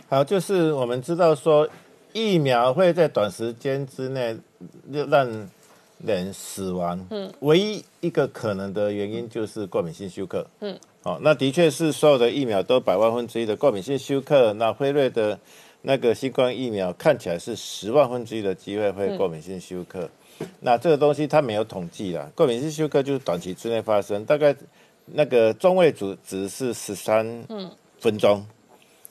好，就是我们知道说，疫苗会在短时间之内让。人死亡，嗯，唯一一个可能的原因就是过敏性休克，嗯，好，那的确是所有的疫苗都百万分之一的过敏性休克。那辉瑞的那个新冠疫苗看起来是十万分之一的机会会过敏性休克。那这个东西它没有统计啦，过敏性休克就是短期之内发生，大概那个中位组值是十三分钟，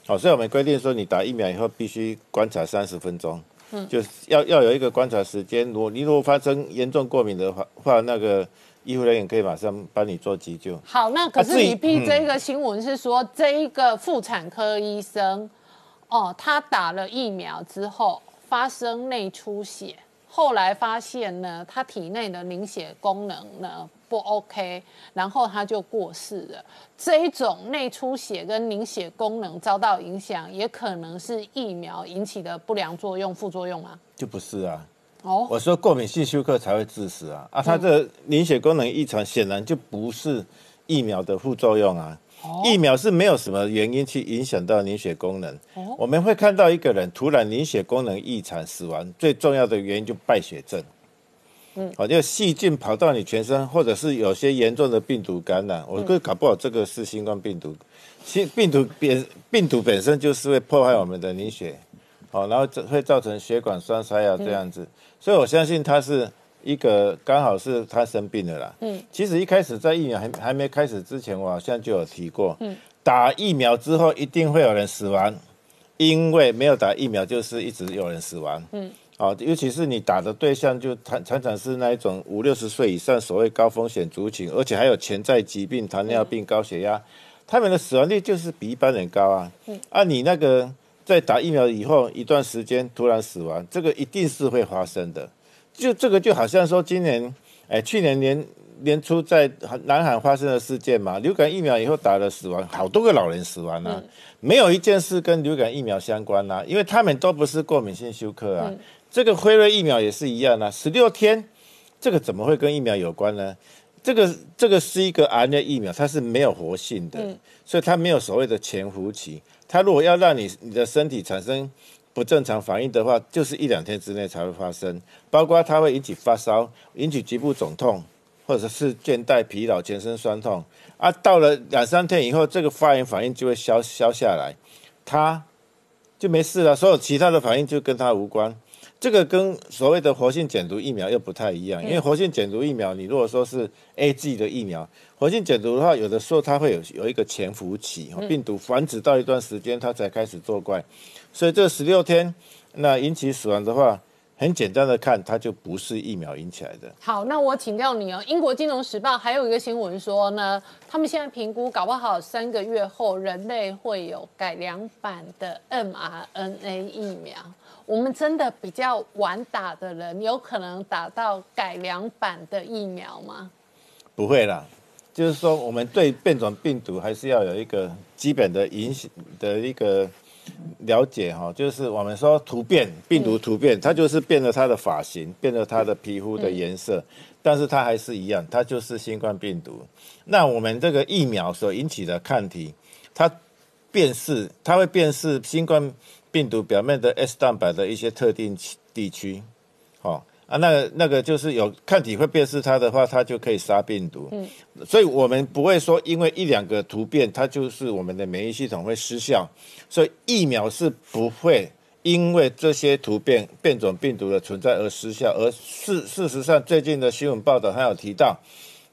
好，所以我们规定说你打疫苗以后必须观察三十分钟。就是要要有一个观察时间，如果你如果发生严重过敏的话，话那个医护人员可以马上帮你做急救。好，那可是你批这个新闻是说，这一个妇产科医生，哦，他打了疫苗之后发生内出血，后来发现呢，他体内的凝血功能呢。不 OK，然后他就过世了。这一种内出血跟凝血功能遭到影响，也可能是疫苗引起的不良作用、副作用吗？就不是啊。哦，我说过敏性休克才会致死啊。啊，他这凝血功能异常，显然就不是疫苗的副作用啊。疫苗是没有什么原因去影响到凝血功能。我们会看到一个人突然凝血功能异常死亡，最重要的原因就败血症。嗯，好，就细菌跑到你全身，或者是有些严重的病毒感染，我会搞不好这个是新冠病毒。新病毒本病毒本身就是会破坏我们的凝血，好，然后这会造成血管栓塞啊这样子。所以我相信它是一个刚好是他生病了啦。嗯，其实一开始在疫苗还还没开始之前，我好像就有提过，嗯，打疫苗之后一定会有人死亡，因为没有打疫苗就是一直有人死亡。嗯。啊，尤其是你打的对象就常常常是那一种五六十岁以上所谓高风险族群，而且还有潜在疾病，糖尿病、高血压，他们的死亡率就是比一般人高啊。嗯，啊，你那个在打疫苗以后一段时间突然死亡，这个一定是会发生的。就这个就好像说今年，哎，去年年年初在南海发生的事件嘛，流感疫苗以后打了死亡，好多个老人死亡啊，没有一件事跟流感疫苗相关啊，因为他们都不是过敏性休克啊。这个辉瑞疫苗也是一样啊，十六天，这个怎么会跟疫苗有关呢？这个这个是一个 RNA 疫苗，它是没有活性的，所以它没有所谓的潜伏期。它如果要让你你的身体产生不正常反应的话，就是一两天之内才会发生，包括它会引起发烧、引起局部肿痛，或者是倦怠、疲劳、全身酸痛。啊，到了两三天以后，这个发炎反应就会消消下来，它就没事了。所有其他的反应就跟它无关。这个跟所谓的活性减毒疫苗又不太一样，因为活性减毒疫苗，你如果说是 A G 的疫苗，活性减毒的话，有的时候它会有有一个潜伏期，病毒繁殖到一段时间，它才开始作怪。所以这十六天，那引起死亡的话。很简单的看，它就不是疫苗引起来的。好，那我请教你哦，英国金融时报还有一个新闻说呢，他们现在评估，搞不好三个月后人类会有改良版的 mRNA 疫苗。我们真的比较晚打的人，有可能打到改良版的疫苗吗？不会啦，就是说我们对变种病毒还是要有一个基本的影响的一个。了解哈，就是我们说突变病毒突变，它就是变了它的发型，变了它的皮肤的颜色，但是它还是一样，它就是新冠病毒。那我们这个疫苗所引起的抗体，它辨识，它会辨识新冠病毒表面的 S 蛋白的一些特定地区，哦。啊，那个那个就是有抗体会辨识它的话，它就可以杀病毒。嗯，所以我们不会说因为一两个突变，它就是我们的免疫系统会失效。所以疫苗是不会因为这些突变变种病毒的存在而失效。而事事实上，最近的新闻报道还有提到，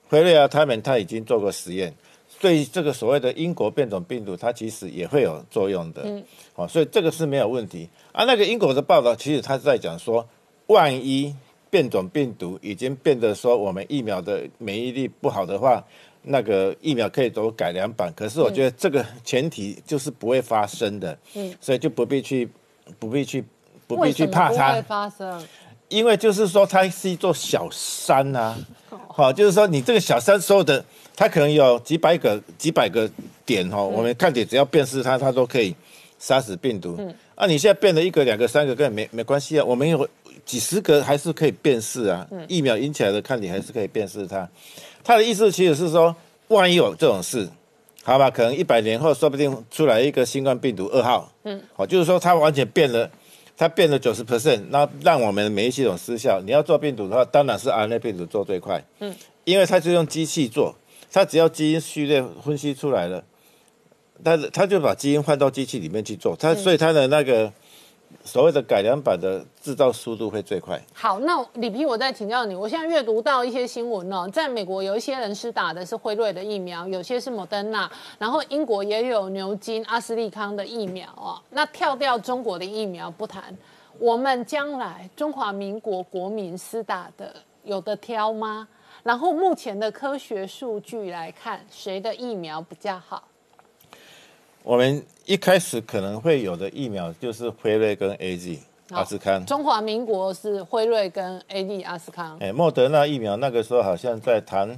辉瑞啊他们他已经做过实验，对这个所谓的英国变种病毒，它其实也会有作用的。嗯，好，所以这个是没有问题。啊，那个英国的报道其实他是在讲说，万一。变种病毒已经变得说我们疫苗的免疫力不好的话，那个疫苗可以走改良版。可是我觉得这个前提就是不会发生的，嗯，所以就不必去，不必去，不必去怕它会发生。因为就是说它是一座小山呐，好，就是说你这个小山所有的它可能有几百个几百个点哈，我们看点只要辨识它，它都可以杀死病毒。嗯，啊，你现在变了一个、两个、三个，根本没没关系啊，我们有。几十个还是可以辨识啊，疫苗引起来的抗体还是可以辨识它。他的意思其实是说，万一有这种事，好吧，可能一百年后说不定出来一个新冠病毒二号，嗯，好，就是说它完全变了，它变了九十 percent，那让我们的免疫系统失效。你要做病毒的话，当然是 RNA 病毒做最快，嗯，因为它是用机器做，它只要基因序列分析出来了，但是它就把基因换到机器里面去做，他所以他的那个。所谓的改良版的制造速度会最快。好，那李皮，我再请教你。我现在阅读到一些新闻哦，在美国有一些人是打的是辉瑞的疫苗，有些是莫德纳，然后英国也有牛津、阿斯利康的疫苗哦。那跳掉中国的疫苗不谈，我们将来中华民国国民施打的有的挑吗？然后目前的科学数据来看，谁的疫苗比较好？我们一开始可能会有的疫苗就是辉瑞跟 A Z 阿斯康。中华民国是辉瑞跟 A Z 阿斯康。哎，莫德纳疫苗那个时候好像在谈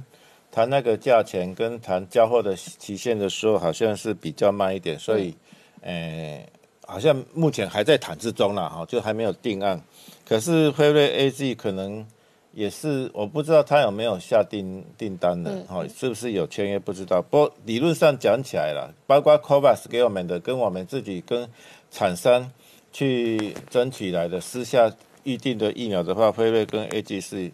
谈那个价钱跟谈交货的期限的时候，好像是比较慢一点，所以，哎，好像目前还在谈之中了哈，就还没有定案。可是辉瑞 A Z 可能。也是，我不知道他有没有下订订单的，哈，是不是有签约不知道。不过理论上讲起来了，包括 Covax 给我们的，跟我们自己跟厂商去争取来的私下预定的疫苗的话，辉瑞跟 A G 是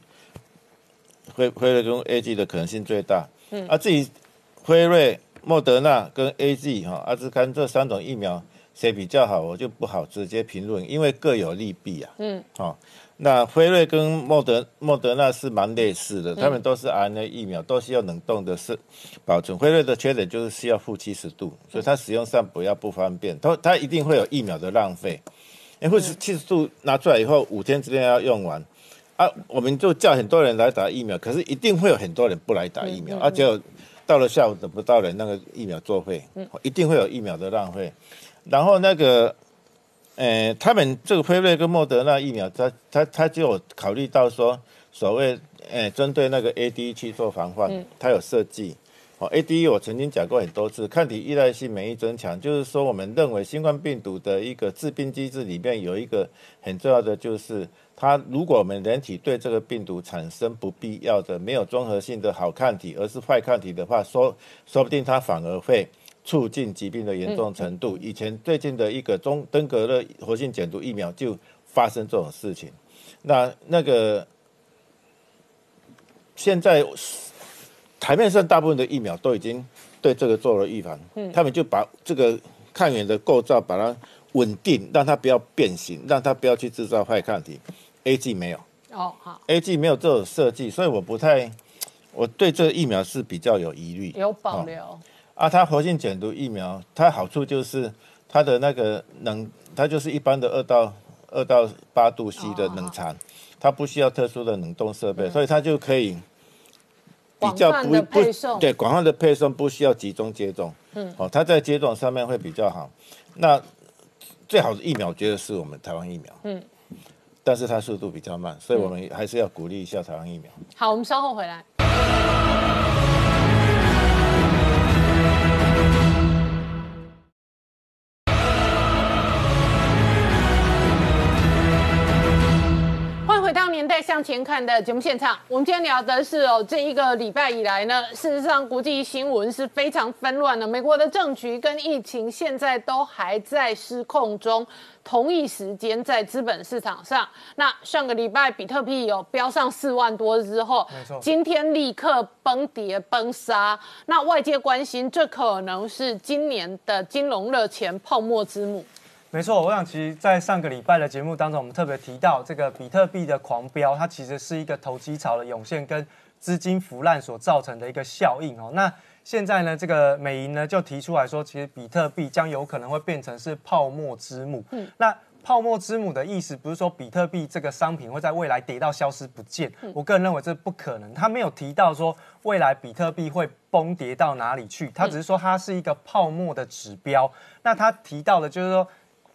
辉辉瑞跟 A G 的可能性最大。嗯，啊，至于辉瑞、莫德纳跟 A G 哈阿兹康这三种疫苗谁比较好，我就不好直接评论，因为各有利弊啊。嗯，好。那辉瑞跟莫德莫德纳是蛮类似的，他们都是 RNA 疫苗，都需要冷冻的是保存。辉瑞的缺点就是需要负七十度，所以它使用上不要不方便。它它一定会有疫苗的浪费，因为是七十度拿出来以后五天之内要用完啊，我们就叫很多人来打疫苗，可是一定会有很多人不来打疫苗，而且到了下午等不到人，那个疫苗作废，一定会有疫苗的浪费。然后那个。诶，他们这个辉瑞跟莫德纳疫苗，他他他就有考虑到说，所谓诶，针对那个 A D 去做防范，他有设计，哦，A D E 我曾经讲过很多次，抗体依赖性免疫增强，就是说我们认为新冠病毒的一个致病机制里面有一个很重要的，就是它如果我们人体对这个病毒产生不必要的没有综合性的好抗体，而是坏抗体的话，说说不定它反而会促进疾病的严重程度。以前最近的一个中登革热活性减毒疫苗就发生这种事情，那那个现在。台面上大部分的疫苗都已经对这个做了预防，嗯，他们就把这个抗原的构造把它稳定，让它不要变形，让它不要去制造坏抗体。A G 没有哦，好，A G 没有这种设计，所以我不太，我对这个疫苗是比较有疑虑，有保留。啊，它活性减毒疫苗，它好处就是它的那个冷，它就是一般的二到二到八度 C 的冷藏，它不需要特殊的冷冻设备，所以它就可以。比较不不对，广泛的配送不需要集中接种，嗯，哦，它在接种上面会比较好。那最好的疫苗，觉得是我们台湾疫苗，嗯，但是它速度比较慢，所以我们还是要鼓励一下台湾疫苗。好，我们稍后回来。年代向前看的节目现场，我们今天聊的是哦，这一个礼拜以来呢，事实上国际新闻是非常纷乱的。美国的政局跟疫情现在都还在失控中。同一时间在资本市场上，那上个礼拜比特币有飙上四万多之后，今天立刻崩跌崩杀。那外界关心，这可能是今年的金融热钱泡沫之母。没错，我想其实，在上个礼拜的节目当中，我们特别提到这个比特币的狂飙，它其实是一个投机潮的涌现跟资金腐烂所造成的一个效应哦。那现在呢，这个美银呢就提出来说，其实比特币将有可能会变成是泡沫之母。嗯，那泡沫之母的意思不是说比特币这个商品会在未来跌到消失不见，我个人认为这不可能。他没有提到说未来比特币会崩跌到哪里去，他只是说它是一个泡沫的指标。那他提到的就是说。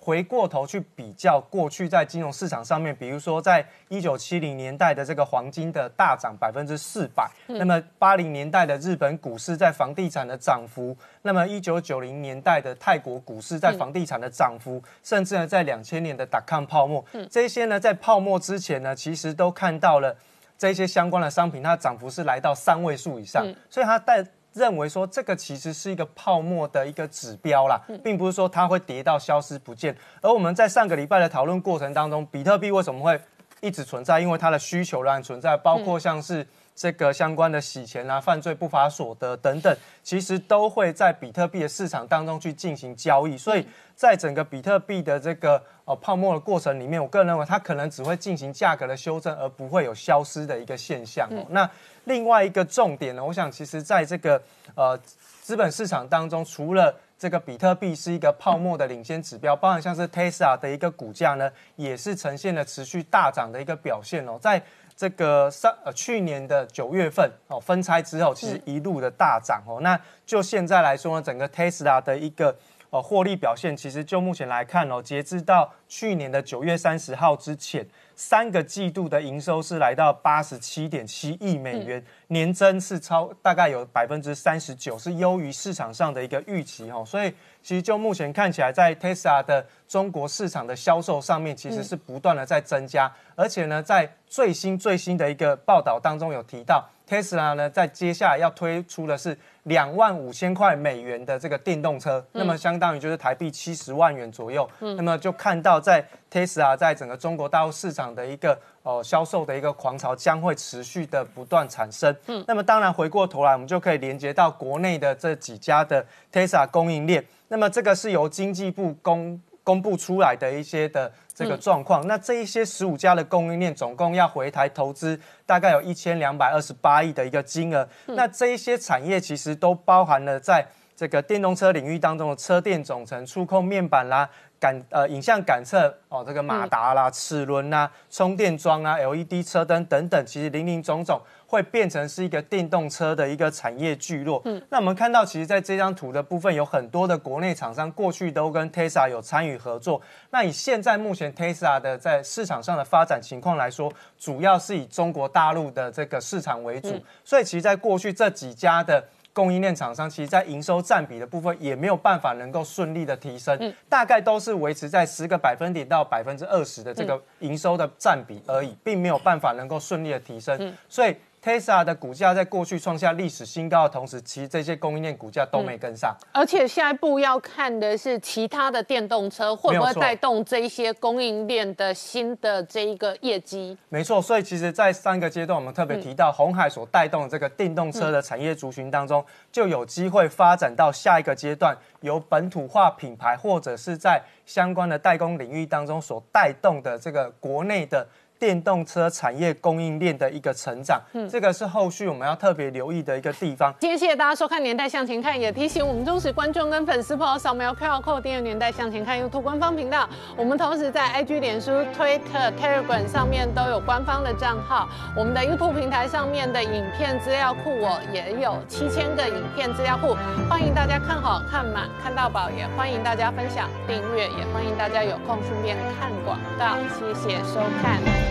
回过头去比较过去在金融市场上面，比如说在一九七零年代的这个黄金的大涨百分之四百，那么八零年代的日本股市在房地产的涨幅，那么一九九零年代的泰国股市在房地产的涨幅，甚至呢在两千年的打抗泡沫，这些呢在泡沫之前呢，其实都看到了这些相关的商品，它涨幅是来到三位数以上，所以它带。认为说这个其实是一个泡沫的一个指标啦，并不是说它会跌到消失不见。而我们在上个礼拜的讨论过程当中，比特币为什么会一直存在？因为它的需求仍然存在，包括像是这个相关的洗钱啊、犯罪不法所得等等，其实都会在比特币的市场当中去进行交易。所以在整个比特币的这个呃泡沫的过程里面，我个人认为它可能只会进行价格的修正，而不会有消失的一个现象。那另外一个重点呢，我想其实在这个呃资本市场当中，除了这个比特币是一个泡沫的领先指标，包含像是 Tesla 的一个股价呢，也是呈现了持续大涨的一个表现哦。在这个上呃去年的九月份哦分拆之后，其实一路的大涨哦。那就现在来说呢，整个 Tesla 的一个呃获利表现，其实就目前来看哦，截至到去年的九月三十号之前。三个季度的营收是来到八十七点七亿美元，年增是超大概有百分之三十九，是优于市场上的一个预期哈。所以其实就目前看起来，在 Tesla 的中国市场的销售上面，其实是不断的在增加，而且呢，在最新最新的一个报道当中有提到，Tesla 呢在接下来要推出的是。两万五千块美元的这个电动车，那么相当于就是台币七十万元左右。那么就看到在 Tesla 在整个中国大陆市场的一个哦销售的一个狂潮将会持续的不断产生。嗯，那么当然回过头来，我们就可以连接到国内的这几家的 Tesla 供应链。那么这个是由经济部公公布出来的一些的。这个状况，那这一些十五家的供应链总共要回台投资大概有一千两百二十八亿的一个金额，那这一些产业其实都包含了在这个电动车领域当中的车电总成、触控面板啦。感呃影像感测哦，这个马达啦、齿轮啦、充电桩啊、LED 车灯等等，其实零零总总会变成是一个电动车的一个产业聚落。嗯，那我们看到，其实在这张图的部分，有很多的国内厂商过去都跟 Tesla 有参与合作。那以现在目前 Tesla 的在市场上的发展情况来说，主要是以中国大陆的这个市场为主。所以，其实在过去这几家的。供应链厂商，其实在营收占比的部分也没有办法能够顺利的提升，大概都是维持在十个百分点到百分之二十的这个营收的占比而已，并没有办法能够顺利的提升，所以。Tesla 的股价在过去创下历史新高的同时，其实这些供应链股价都没跟上。而且下一步要看的是其他的电动车会不会带动这一些供应链的新的这一个业绩。没错，所以其实，在三个阶段，我们特别提到红海所带动的这个电动车的产业族群当中，就有机会发展到下一个阶段，由本土化品牌或者是在相关的代工领域当中所带动的这个国内的。电动车产业供应链的一个成长，嗯，这个是后续我们要特别留意的一个地方。今天谢谢大家收看《年代向前看》，也提醒我们忠实观众跟粉丝朋友扫描 QR Code 订阅《年代向前看》YouTube 官方频道。我们同时在 IG、脸书、Twitter、Telegram 上面都有官方的账号。我们的 YouTube 平台上面的影片资料库我，也有七千个影片资料库，欢迎大家看好看满看到宝，也欢迎大家分享订阅，也欢迎大家有空顺便看广告。谢谢收看。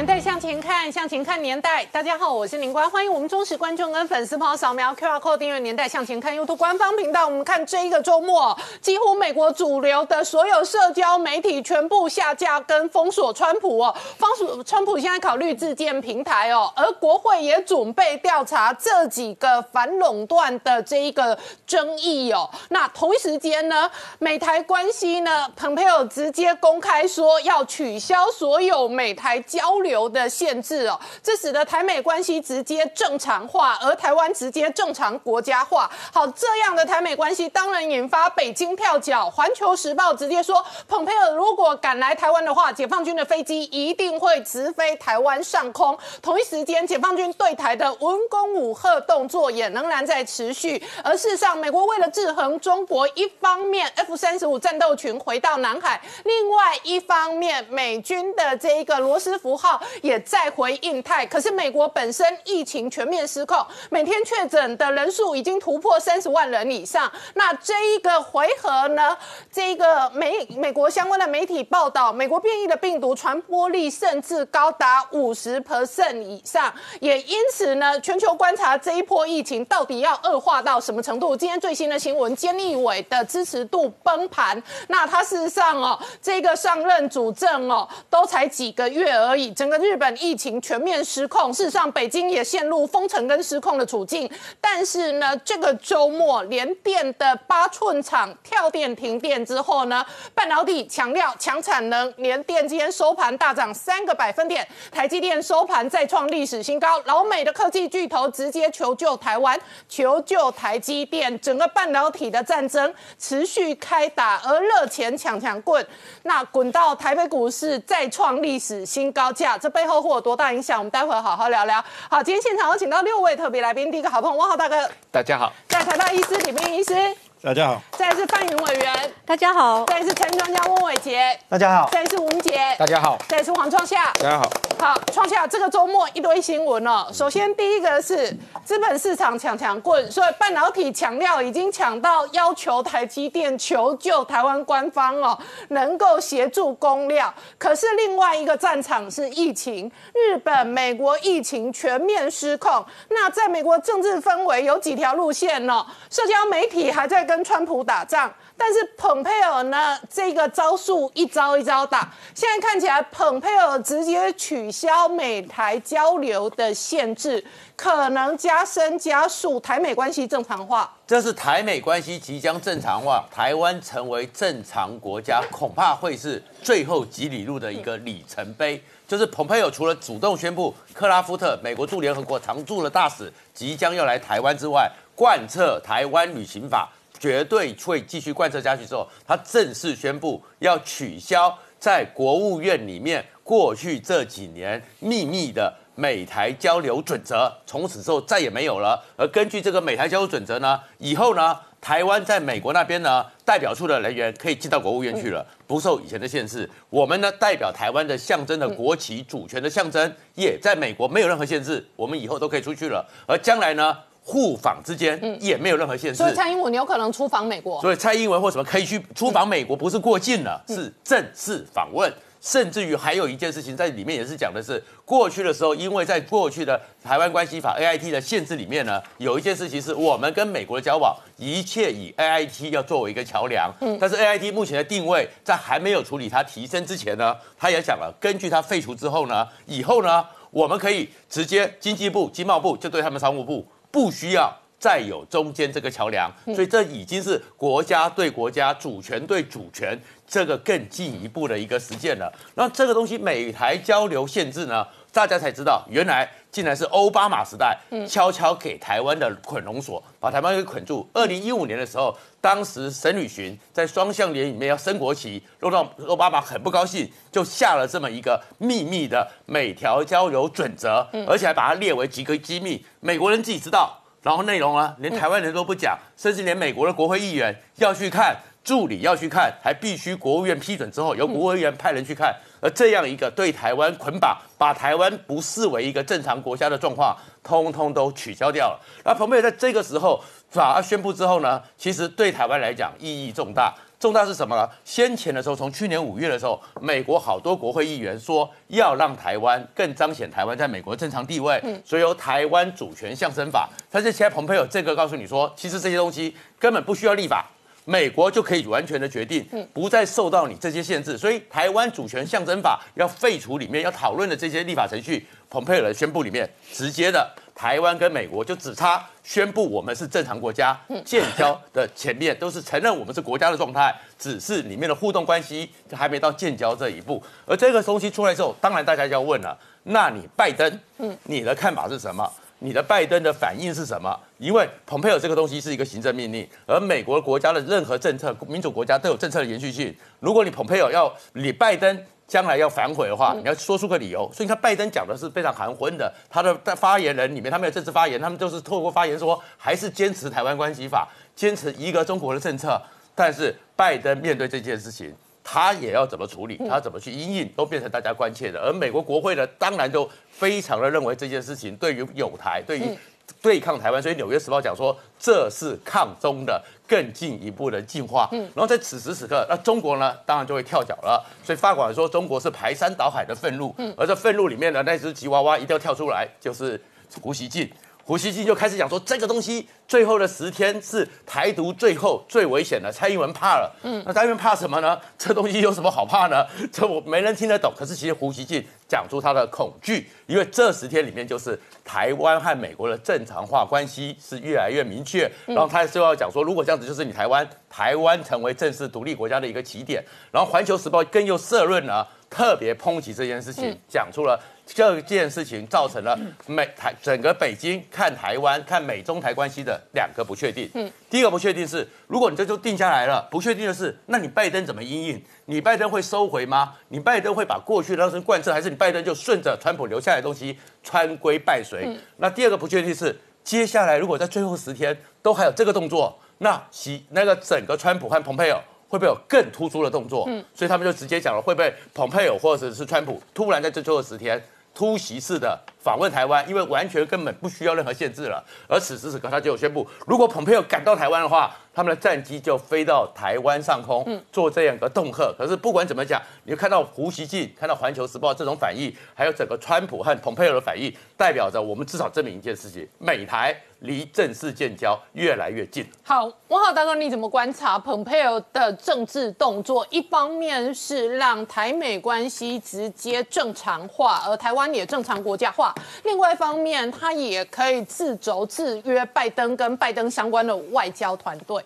年代向前看，向前看年代。大家好，我是林官，欢迎我们忠实观众跟粉丝朋友扫描 QR Code 订阅《年代向前看》YouTube 官方频道。我们看这一个周末，几乎美国主流的所有社交媒体全部下架跟封锁川普哦，封锁川普现在考虑自建平台哦，而国会也准备调查这几个反垄断的这一个争议哦。那同一时间呢，美台关系呢，蓬佩奥直接公开说要取消所有美台交。流流的限制哦，这使得台美关系直接正常化，而台湾直接正常国家化。好，这样的台美关系当然引发北京跳脚。环球时报直接说，蓬佩尔如果赶来台湾的话，解放军的飞机一定会直飞台湾上空。同一时间，解放军对台的文攻武赫动作也仍然在持续。而事实上，美国为了制衡中国，一方面 F 三十五战斗群回到南海，另外一方面美军的这一个罗斯福号。也在回应泰，可是美国本身疫情全面失控，每天确诊的人数已经突破三十万人以上。那这一个回合呢？这一个美美国相关的媒体报道，美国变异的病毒传播力甚至高达五十 percent 以上。也因此呢，全球观察这一波疫情到底要恶化到什么程度？今天最新的新闻，菅义伟的支持度崩盘。那他事实上哦，这个上任主政哦，都才几个月而已。整个日本疫情全面失控，事实上北京也陷入封城跟失控的处境。但是呢，这个周末连电的八寸厂跳电停电之后呢，半导体强调强产能，连电今天收盘大涨三个百分点，台积电收盘再创历史新高。老美的科技巨头直接求救台湾，求救台积电，整个半导体的战争持续开打，而热钱抢抢棍，那滚到台北股市再创历史新高价。这背后会有多大影响？我们待会好好聊聊。好，今天现场有请到六位特别来宾，第一个好朋友汪浩大哥，大家好；在台大医师李明医师。大家好，再是范云委员，大家好；再是陈专家翁伟杰，大家好；再是吴杰，大家好；再是黄创夏，大家好。好，创夏这个周末一堆新闻哦。首先第一个是资本市场抢抢棍，所以半导体抢料已经抢到要求台积电求救台湾官方哦，能够协助供料。可是另外一个战场是疫情，日本、美国疫情全面失控。那在美国政治氛围有几条路线呢？社交媒体还在。跟川普打仗，但是蓬佩尔呢？这个招数一招一招打，现在看起来蓬佩尔直接取消美台交流的限制，可能加深加速台美关系正常化。这是台美关系即将正常化，台湾成为正常国家，恐怕会是最后几里路的一个里程碑。就是蓬佩尔除了主动宣布克拉夫特美国驻联合国常驻的大使即将要来台湾之外。贯彻台湾旅行法，绝对会继续贯彻下去之后，他正式宣布要取消在国务院里面过去这几年秘密的美台交流准则，从此之后再也没有了。而根据这个美台交流准则呢，以后呢，台湾在美国那边呢，代表处的人员可以进到国务院去了，不受以前的限制。我们呢，代表台湾的象征的国旗、主权的象征，也在美国没有任何限制，我们以后都可以出去了。而将来呢，互访之间也没有任何限制。所以蔡英文有可能出访美国。所以蔡英文或什么可以去出访美国，不是过境了，是正式访问。甚至于还有一件事情在里面也是讲的是，过去的时候，因为在过去的台湾关系法 A I T 的限制里面呢，有一件事情是我们跟美国的交往，一切以 A I T 要作为一个桥梁。嗯，但是 A I T 目前的定位，在还没有处理它提升之前呢，他也讲了，根据它废除之后呢，以后呢，我们可以直接经济部、经贸部就对他们商务部，不需要。再有中间这个桥梁，所以这已经是国家对国家、主权对主权这个更进一步的一个实践了。那这个东西美台交流限制呢，大家才知道，原来竟然是奥巴马时代悄悄给台湾的捆龙锁，把台湾给捆住。二零一五年的时候，当时沈旅巡在双向联里面要升国旗，弄到奥巴马很不高兴，就下了这么一个秘密的美条交流准则，而且还把它列为极个机密，美国人自己知道。然后内容啊，连台湾人都不讲，甚至连美国的国会议员要去看，助理要去看，还必须国务院批准之后，由国务院派人去看。而这样一个对台湾捆绑，把台湾不视为一个正常国家的状况，通通都取消掉了。那蓬佩在这个时候法案宣布之后呢，其实对台湾来讲意义重大。重大是什么呢？先前的时候，从去年五月的时候，美国好多国会议员说要让台湾更彰显台湾在美国正常地位，所以由台湾主权象征法。但是现在蓬佩奥这个告诉你说，其实这些东西根本不需要立法，美国就可以完全的决定，不再受到你这些限制。所以台湾主权象征法要废除里面要讨论的这些立法程序，蓬佩尔的宣布里面直接的。台湾跟美国就只差宣布我们是正常国家，建交的前面都是承认我们是国家的状态，只是里面的互动关系还没到建交这一步。而这个东西出来之后，当然大家就要问了：那你拜登，嗯，你的看法是什么？你的拜登的反应是什么？因为蓬佩奥这个东西是一个行政命令，而美国国家的任何政策，民主国家都有政策的延续性。如果你蓬佩奥要你拜登。将来要反悔的话，你要说出个理由。所以你看，拜登讲的是非常含混的。他的发言人里面，他没有正式发言，他们就是透过发言说，还是坚持台湾关系法，坚持一个中国的政策。但是拜登面对这件事情，他也要怎么处理，他怎么去应应，都变成大家关切的。而美国国会呢，当然就非常的认为这件事情对于有台，对于。对抗台湾，所以《纽约时报》讲说这是抗中的更进一步的进化。嗯，然后在此时此刻，那中国呢，当然就会跳脚了。所以发管说中国是排山倒海的愤怒，嗯，而这愤怒里面的那只吉娃娃一定要跳出来，就是胡锡进。胡锡进就开始讲说，这个东西最后的十天是台独最后最危险的。蔡英文怕了，嗯，那蔡英文怕什么呢？这东西有什么好怕呢？这我没人听得懂。可是其实胡锡进讲出他的恐惧，因为这十天里面就是台湾和美国的正常化关系是越来越明确。然后他就要讲说，如果这样子，就是你台湾台湾成为正式独立国家的一个起点。然后环球时报更又社论呢，特别抨击这件事情，讲出了。这件事情造成了美台整个北京看台湾、看美中台关系的两个不确定。嗯，第一个不确定是，如果你这就定下来了，不确定的是，那你拜登怎么应应？你拜登会收回吗？你拜登会把过去的东西贯彻，还是你拜登就顺着川普留下来的东西穿规拜随？那第二个不确定是，接下来如果在最后十天都还有这个动作，那西那个整个川普和蓬佩奥。会不会有更突出的动作？嗯，所以他们就直接讲了，会不会蓬佩奥或者是川普突然在这最后十天突袭式的访问台湾？因为完全根本不需要任何限制了。而此时此刻，他就有宣布，如果蓬佩奥赶到台湾的话，他们的战机就飞到台湾上空做这样一个恫吓。可是不管怎么讲，你看到胡锡进、看到环球时报这种反应，还有整个川普和蓬佩奥的反应，代表着我们至少证明一件事情：美台。离正式建交越来越近。好，王浩大哥，你怎么观察蓬佩奥的政治动作？一方面是让台美关系直接正常化，而台湾也正常国家化；另外一方面，他也可以自轴制约拜登跟拜登相关的外交团队。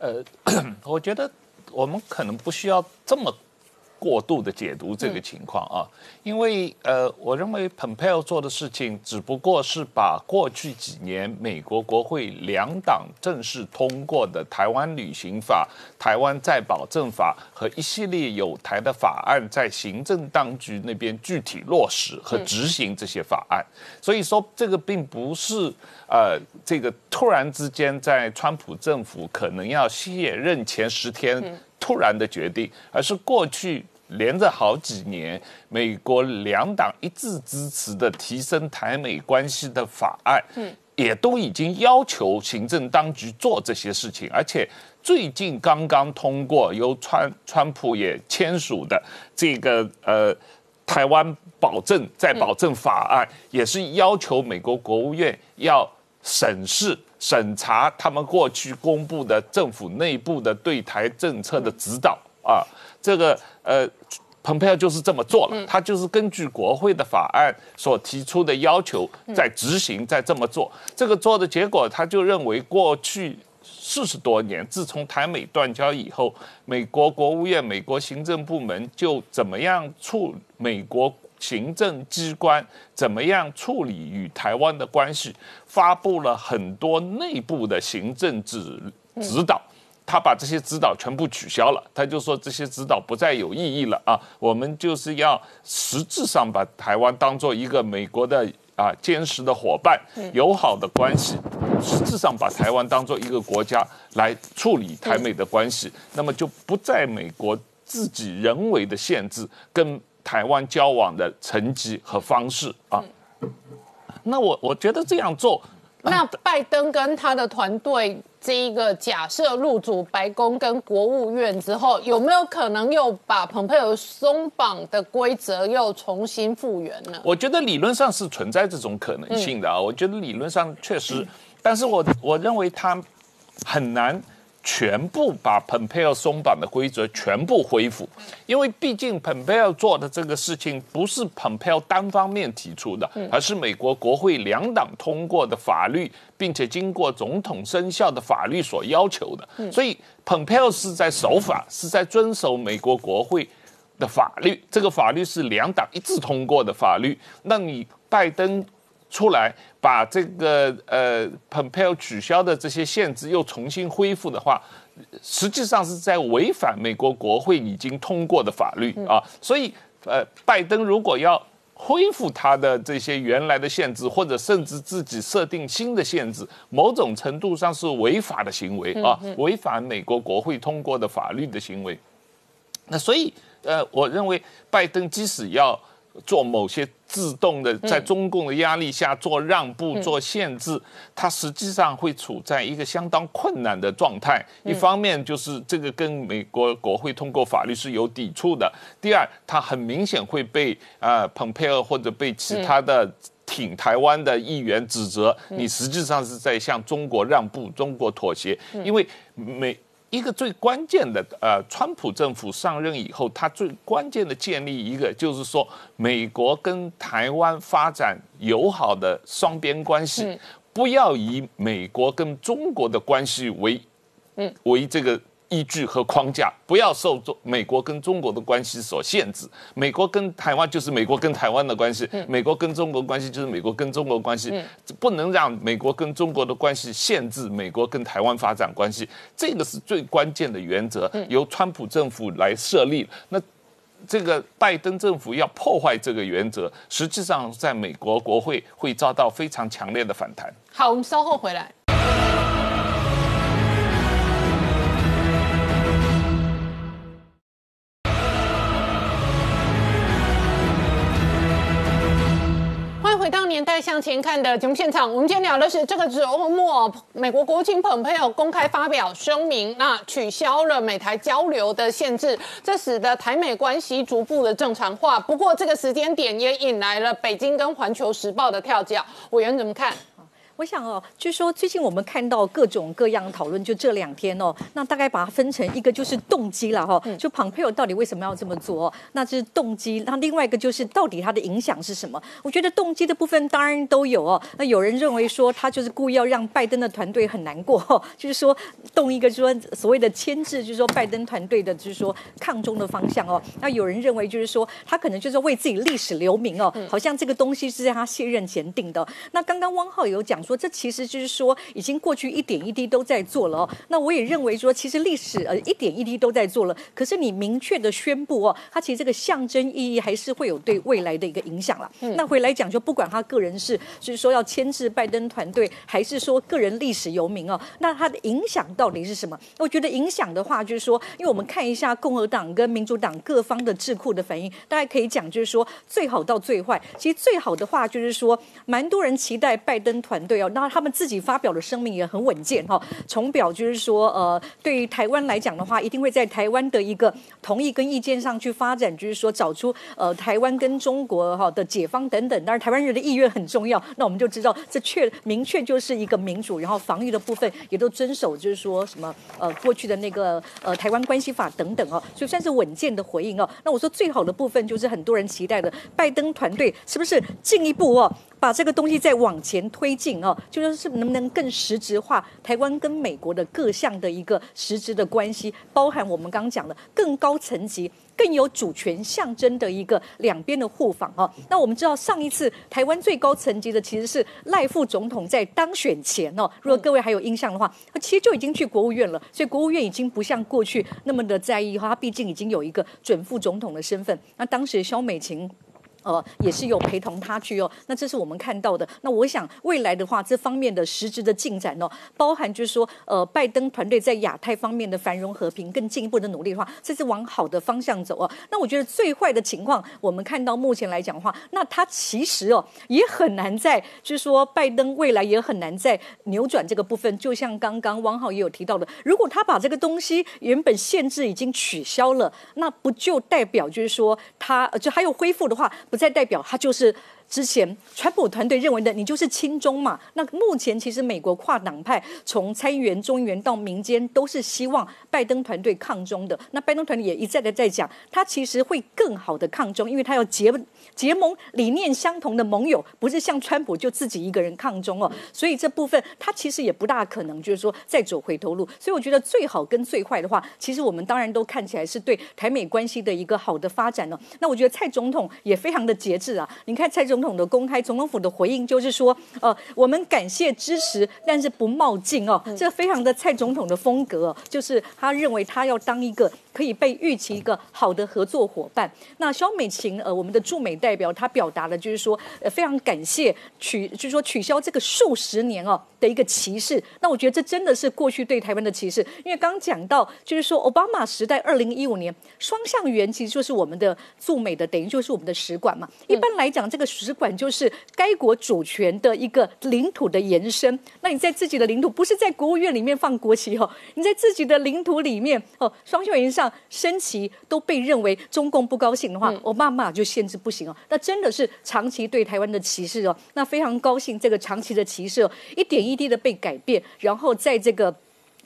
呃，我觉得我们可能不需要这么过度的解读这个情况啊，因为呃，我认为 Pompeo 做的事情只不过是把过去几年美国国会两党正式通过的《台湾旅行法》《台湾再保证法》和一系列有台的法案，在行政当局那边具体落实和执行这些法案。所以说，这个并不是呃，这个突然之间在川普政府可能要卸任前十天。突然的决定，而是过去连着好几年，美国两党一致支持的提升台美关系的法案，嗯，也都已经要求行政当局做这些事情，而且最近刚刚通过由川川普也签署的这个呃台湾保证再保证法案，也是要求美国国务院要审视。审查他们过去公布的政府内部的对台政策的指导啊，这个呃，蓬佩奥就是这么做了，他就是根据国会的法案所提出的要求在执行，在这么做。这个做的结果，他就认为过去四十多年，自从台美断交以后，美国国务院、美国行政部门就怎么样处美国。行政机关怎么样处理与台湾的关系？发布了很多内部的行政指指导，他把这些指导全部取消了，他就说这些指导不再有意义了啊！我们就是要实质上把台湾当做一个美国的啊坚实的伙伴、友好的关系，实质上把台湾当做一个国家来处理台美的关系，那么就不在美国自己人为的限制跟。台湾交往的层级和方式啊，那我我觉得这样做，那拜登跟他的团队这一个假设入主白宫跟国务院之后，有没有可能又把蓬佩尔松绑的规则又重新复原呢？我觉得理论上是存在这种可能性的啊，我觉得理论上确实，但是我我认为他很难。全部把蓬佩奥松绑的规则全部恢复，因为毕竟蓬佩奥做的这个事情不是蓬佩奥单方面提出的，而是美国国会两党通过的法律，并且经过总统生效的法律所要求的。所以蓬佩奥是在守法，是在遵守美国国会的法律。这个法律是两党一致通过的法律。那你拜登？出来把这个呃，Pompeo 取消的这些限制又重新恢复的话，实际上是在违反美国国会已经通过的法律啊。所以呃，拜登如果要恢复他的这些原来的限制，或者甚至自己设定新的限制，某种程度上是违法的行为啊，违反美国国会通过的法律的行为。那所以呃，我认为拜登即使要。做某些自动的，在中共的压力下做让步、做限制，它实际上会处在一个相当困难的状态。一方面就是这个跟美国国会通过法律是有抵触的；第二，它很明显会被啊蓬佩奥或者被其他的挺台湾的议员指责，你实际上是在向中国让步、中国妥协，因为美。一个最关键的，呃，川普政府上任以后，他最关键的建立一个，就是说，美国跟台湾发展友好的双边关系，不要以美国跟中国的关系为，嗯，为这个。依据和框架不要受中美国跟中国的关系所限制，美国跟台湾就是美国跟台湾的关系，美国跟中国关系就是美国跟中国关系，不能让美国跟中国的关系限制美国跟台湾发展关系，这个是最关键的原则，由川普政府来设立。那这个拜登政府要破坏这个原则，实际上在美国国会会遭到非常强烈的反弹。好，我们稍后回来。年代向前看的节目现场，我们今天聊的是这个周末，美国国务卿蓬佩奥公开发表声明，那取消了美台交流的限制，这使得台美关系逐步的正常化。不过这个时间点也引来了北京跟环球时报的跳脚，委员怎么看？我想哦，就是说最近我们看到各种各样的讨论，就这两天哦，那大概把它分成一个就是动机了哈，就庞佩奥到底为什么要这么做？哦那这是动机，那另外一个就是到底它的影响是什么？我觉得动机的部分当然都有哦。那有人认为说他就是故意要让拜登的团队很难过，就是说动一个说所谓的牵制，就是说拜登团队的就是说抗中的方向哦。那有人认为就是说他可能就是为自己历史留名哦，好像这个东西是在他卸任前定的。那刚刚汪浩有讲。说这其实就是说，已经过去一点一滴都在做了哦。那我也认为说，其实历史呃一点一滴都在做了。可是你明确的宣布哦，它其实这个象征意义还是会有对未来的一个影响了。那回来讲，就不管他个人是就是说要牵制拜登团队，还是说个人历史游民哦，那他的影响到底是什么？我觉得影响的话，就是说，因为我们看一下共和党跟民主党各方的智库的反应，大家可以讲就是说最好到最坏。其实最好的话就是说，蛮多人期待拜登团队。那他们自己发表的声明也很稳健哈，从表就是说，呃，对于台湾来讲的话，一定会在台湾的一个同意跟意见上去发展，就是说找出呃台湾跟中国哈的解方等等。当然，台湾人的意愿很重要，那我们就知道这确明确就是一个民主，然后防御的部分也都遵守，就是说什么呃过去的那个呃台湾关系法等等哦，所以算是稳健的回应哦。那我说最好的部分就是很多人期待的拜登团队是不是进一步哦？把这个东西再往前推进哦，就是是能不能更实质化台湾跟美国的各项的一个实质的关系，包含我们刚刚讲的更高层级、更有主权象征的一个两边的互访哦。那我们知道上一次台湾最高层级的其实是赖副总统在当选前哦，如果各位还有印象的话，他其实就已经去国务院了，所以国务院已经不像过去那么的在意哈，他毕竟已经有一个准副总统的身份。那当时萧美琴。呃，也是有陪同他去哦。那这是我们看到的。那我想未来的话，这方面的实质的进展哦，包含就是说，呃，拜登团队在亚太方面的繁荣和平更进一步的努力的话，这是往好的方向走哦。那我觉得最坏的情况，我们看到目前来讲的话，那他其实哦也很难在，就是说拜登未来也很难在扭转这个部分。就像刚刚汪浩也有提到的，如果他把这个东西原本限制已经取消了，那不就代表就是说他就还有恢复的话？不再代表他就是之前川普团队认为的你就是亲中嘛？那目前其实美国跨党派从参议员、众议员到民间都是希望拜登团队抗中的。那拜登团队也一再的在讲，他其实会更好的抗中，因为他要结结盟理念相同的盟友，不是像川普就自己一个人抗中哦。所以这部分他其实也不大可能就是说再走回头路。所以我觉得最好跟最坏的话，其实我们当然都看起来是对台美关系的一个好的发展呢。那我觉得蔡总统也非常。的节制啊！你看蔡总统的公开，总统府的回应就是说，呃，我们感谢支持，但是不冒进哦。这非常的蔡总统的风格，就是他认为他要当一个。可以被预期一个好的合作伙伴。那肖美琴，呃，我们的驻美代表，他表达了就是说，呃，非常感谢取，就是说取消这个数十年哦的一个歧视。那我觉得这真的是过去对台湾的歧视，因为刚讲到就是说，奥巴马时代二零一五年双向园其实就是我们的驻美的，等于就是我们的使馆嘛。一般来讲，这个使馆就是该国主权的一个领土的延伸。那你在自己的领土，不是在国务院里面放国旗哦，你在自己的领土里面哦，双向园上。升旗都被认为中共不高兴的话，我妈妈就限制不行哦。那真的是长期对台湾的歧视哦。那非常高兴，这个长期的歧视一点一滴的被改变，然后在这个。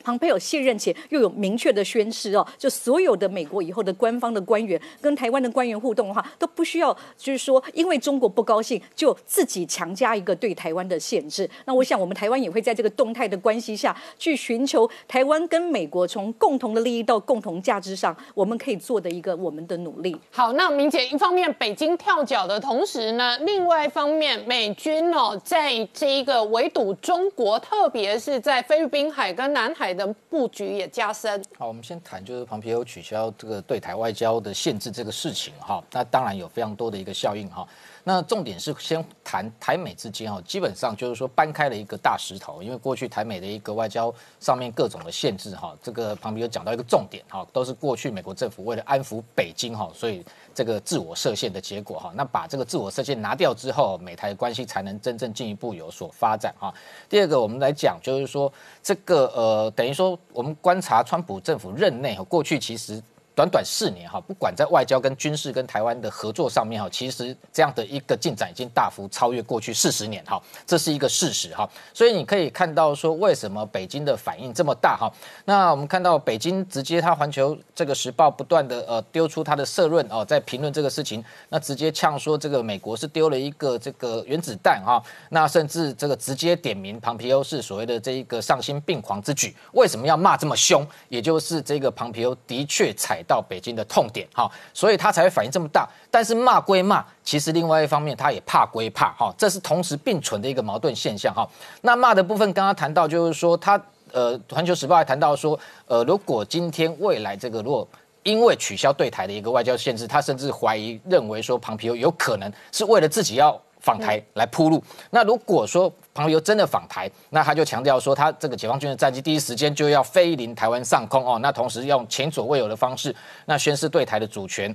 庞佩尔卸任前又有明确的宣誓哦，就所有的美国以后的官方的官员跟台湾的官员互动的话，都不需要就是说因为中国不高兴就自己强加一个对台湾的限制。那我想我们台湾也会在这个动态的关系下去寻求台湾跟美国从共同的利益到共同价值上，我们可以做的一个我们的努力。好，那明姐一方面北京跳脚的同时呢，另外一方面美军哦在这一个围堵中国，特别是在菲律宾海跟南海。的布局也加深。好，我们先谈就是蓬皮欧取消这个对台外交的限制这个事情哈，那当然有非常多的一个效应哈。那重点是先谈台美之间哈，基本上就是说搬开了一个大石头，因为过去台美的一个外交上面各种的限制哈，这个旁边有讲到一个重点哈，都是过去美国政府为了安抚北京哈，所以这个自我设限的结果哈。那把这个自我设限拿掉之后，美台关系才能真正进一步有所发展哈。第二个，我们来讲就是说这个呃，等于说我们观察川普政府任内哈，过去其实。短短四年哈，不管在外交跟军事跟台湾的合作上面哈，其实这样的一个进展已经大幅超越过去四十年哈，这是一个事实哈。所以你可以看到说，为什么北京的反应这么大哈？那我们看到北京直接，他环球这个时报不断的呃丢出他的社论哦，在评论这个事情，那直接呛说这个美国是丢了一个这个原子弹哈，那甚至这个直接点名庞皮欧是所谓的这一个丧心病狂之举，为什么要骂这么凶？也就是这个庞皮欧的确踩。到北京的痛点哈，所以他才会反应这么大。但是骂归骂，其实另外一方面他也怕归怕哈，这是同时并存的一个矛盾现象哈。那骂的部分，刚刚谈到就是说，他呃，环球时报还谈到说，呃，如果今天未来这个如果因为取消对台的一个外交限制，他甚至怀疑认为说，庞皮欧有可能是为了自己要。访台来铺路。那如果说庞友真的访台，那他就强调说，他这个解放军的战机第一时间就要飞临台湾上空哦。那同时用前所未有的方式，那宣示对台的主权，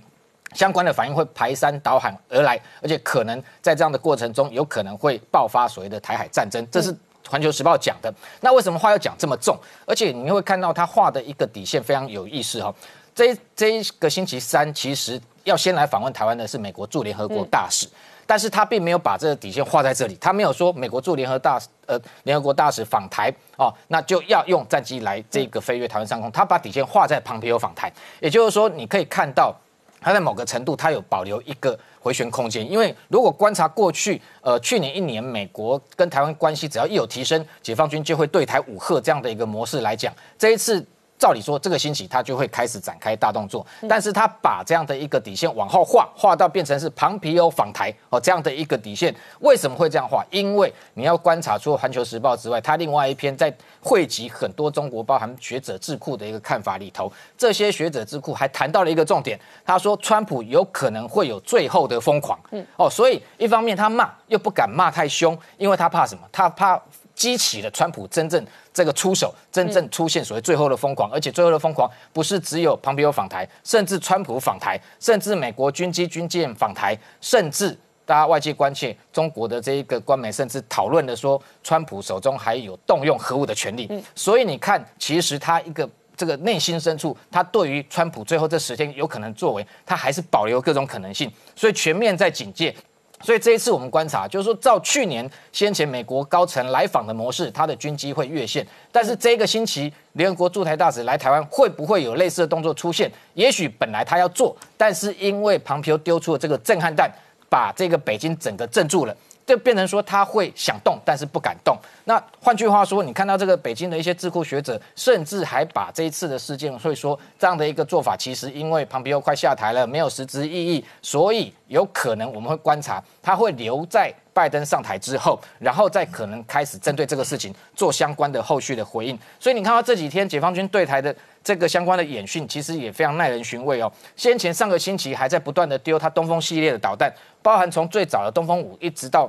相关的反应会排山倒海而来，而且可能在这样的过程中，有可能会爆发所谓的台海战争。这是环球时报讲的。那为什么话要讲这么重？而且你会看到他画的一个底线非常有意思哈。这这一个星期三，其实要先来访问台湾的是美国驻联合国大使。但是他并没有把这个底线画在这里，他没有说美国驻联合大呃联合国大使访台哦，那就要用战机来这个飞越台湾上空。他把底线画在旁边有访台，也就是说，你可以看到他在某个程度他有保留一个回旋空间。因为如果观察过去呃去年一年美国跟台湾关系只要一有提升，解放军就会对台武赫这样的一个模式来讲，这一次。照理说，这个星期他就会开始展开大动作，但是他把这样的一个底线往后画，画到变成是庞皮欧访台哦这样的一个底线。为什么会这样画？因为你要观察，除了《环球时报》之外，他另外一篇在汇集很多中国包含学者智库的一个看法里头，这些学者智库还谈到了一个重点，他说川普有可能会有最后的疯狂。嗯哦，所以一方面他骂又不敢骂太凶，因为他怕什么？他怕。激起了川普真正这个出手，真正出现所谓最后的疯狂，而且最后的疯狂不是只有庞皮欧访台，甚至川普访台，甚至美国军机军舰访台，甚至大家外界关切中国的这一个官媒，甚至讨论的说，川普手中还有动用核武的权利。所以你看，其实他一个这个内心深处，他对于川普最后这十天有可能作为，他还是保留各种可能性，所以全面在警戒。所以这一次我们观察，就是说，照去年先前美国高层来访的模式，他的军机会越线。但是这个星期，联合国驻台大使来台湾，会不会有类似的动作出现？也许本来他要做，但是因为庞皮欧丢出了这个震撼弹，把这个北京整个镇住了。就变成说他会想动，但是不敢动。那换句话说，你看到这个北京的一些智库学者，甚至还把这一次的事件会说这样的一个做法，其实因为庞皮欧快下台了，没有实质意义，所以有可能我们会观察他会留在拜登上台之后，然后再可能开始针对这个事情做相关的后续的回应。所以你看到这几天解放军对台的这个相关的演训，其实也非常耐人寻味哦。先前上个星期还在不断的丢他东风系列的导弹，包含从最早的东风五一直到。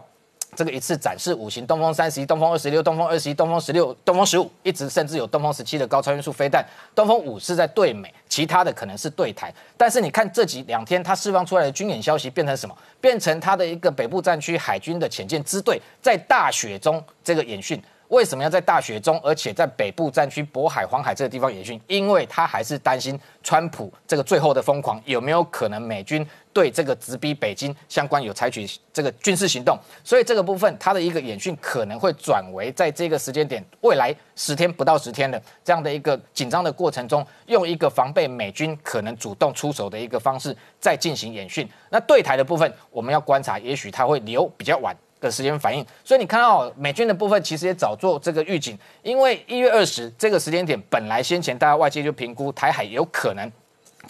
这个一次展示五型东风三十一、东风二十六、东风二十一、东风十六、东风十五，一直甚至有东风十七的高超音速飞弹。东风五是在对美，其他的可能是对台。但是你看这几两天它释放出来的军演消息变成什么？变成它的一个北部战区海军的潜舰支队在大雪中这个演训。为什么要在大雪中，而且在北部战区渤海、黄海这个地方演训？因为他还是担心川普这个最后的疯狂有没有可能美军对这个直逼北京相关有采取这个军事行动，所以这个部分它的一个演训可能会转为在这个时间点未来十天不到十天的这样的一个紧张的过程中，用一个防备美军可能主动出手的一个方式再进行演训。那对台的部分，我们要观察，也许它会留比较晚。的时间反应，所以你看到美军的部分其实也早做这个预警，因为一月二十这个时间点，本来先前大家外界就评估台海有可能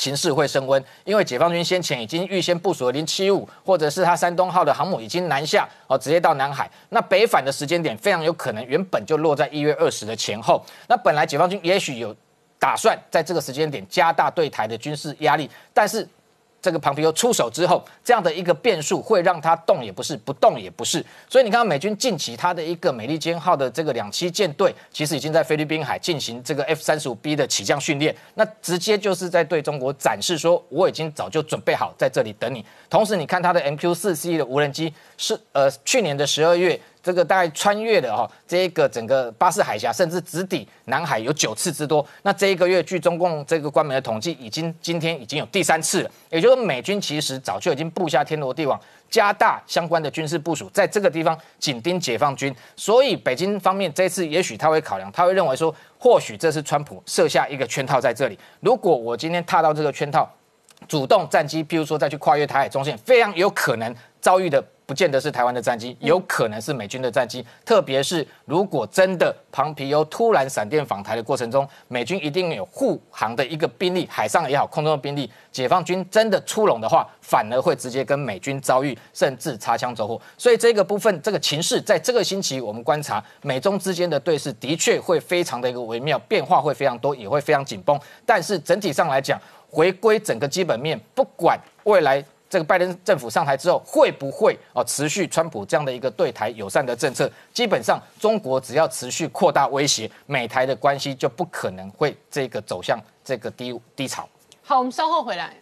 情势会升温，因为解放军先前已经预先部署了零七五，或者是他山东号的航母已经南下哦，直接到南海，那北返的时间点非常有可能原本就落在一月二十的前后，那本来解放军也许有打算在这个时间点加大对台的军事压力，但是。这个庞皮欧出手之后，这样的一个变数会让他动也不是，不动也不是。所以你看美军近期他的一个美利坚号的这个两栖舰队，其实已经在菲律宾海进行这个 F 三十五 B 的起降训练，那直接就是在对中国展示说，我已经早就准备好在这里等你。同时，你看他的 MQ 四 C 的无人机是呃去年的十二月这个大概穿越了哈这一个整个巴士海峡，甚至直抵南海有九次之多。那这一个月，据中共这个官媒的统计，已经今天已经有第三次了。也就是美军其实早就已经布下天罗地网，加大相关的军事部署，在这个地方紧盯解放军。所以北京方面这次也许他会考量，他会认为说，或许这是川普设下一个圈套在这里。如果我今天踏到这个圈套，主动战机，譬如说再去跨越台海中线，非常有可能遭遇的。不见得是台湾的战机，有可能是美军的战机。特别是如果真的庞皮欧突然闪电访台的过程中，美军一定有护航的一个兵力，海上也好，空中的兵力。解放军真的出笼的话，反而会直接跟美军遭遇，甚至擦枪走火。所以这个部分，这个情势在这个星期我们观察，美中之间的对峙的确会非常的一个微妙，变化会非常多，也会非常紧绷。但是整体上来讲，回归整个基本面，不管未来。这个拜登政府上台之后，会不会哦持续川普这样的一个对台友善的政策？基本上，中国只要持续扩大威胁，美台的关系就不可能会这个走向这个低低潮。好，我们稍后回来。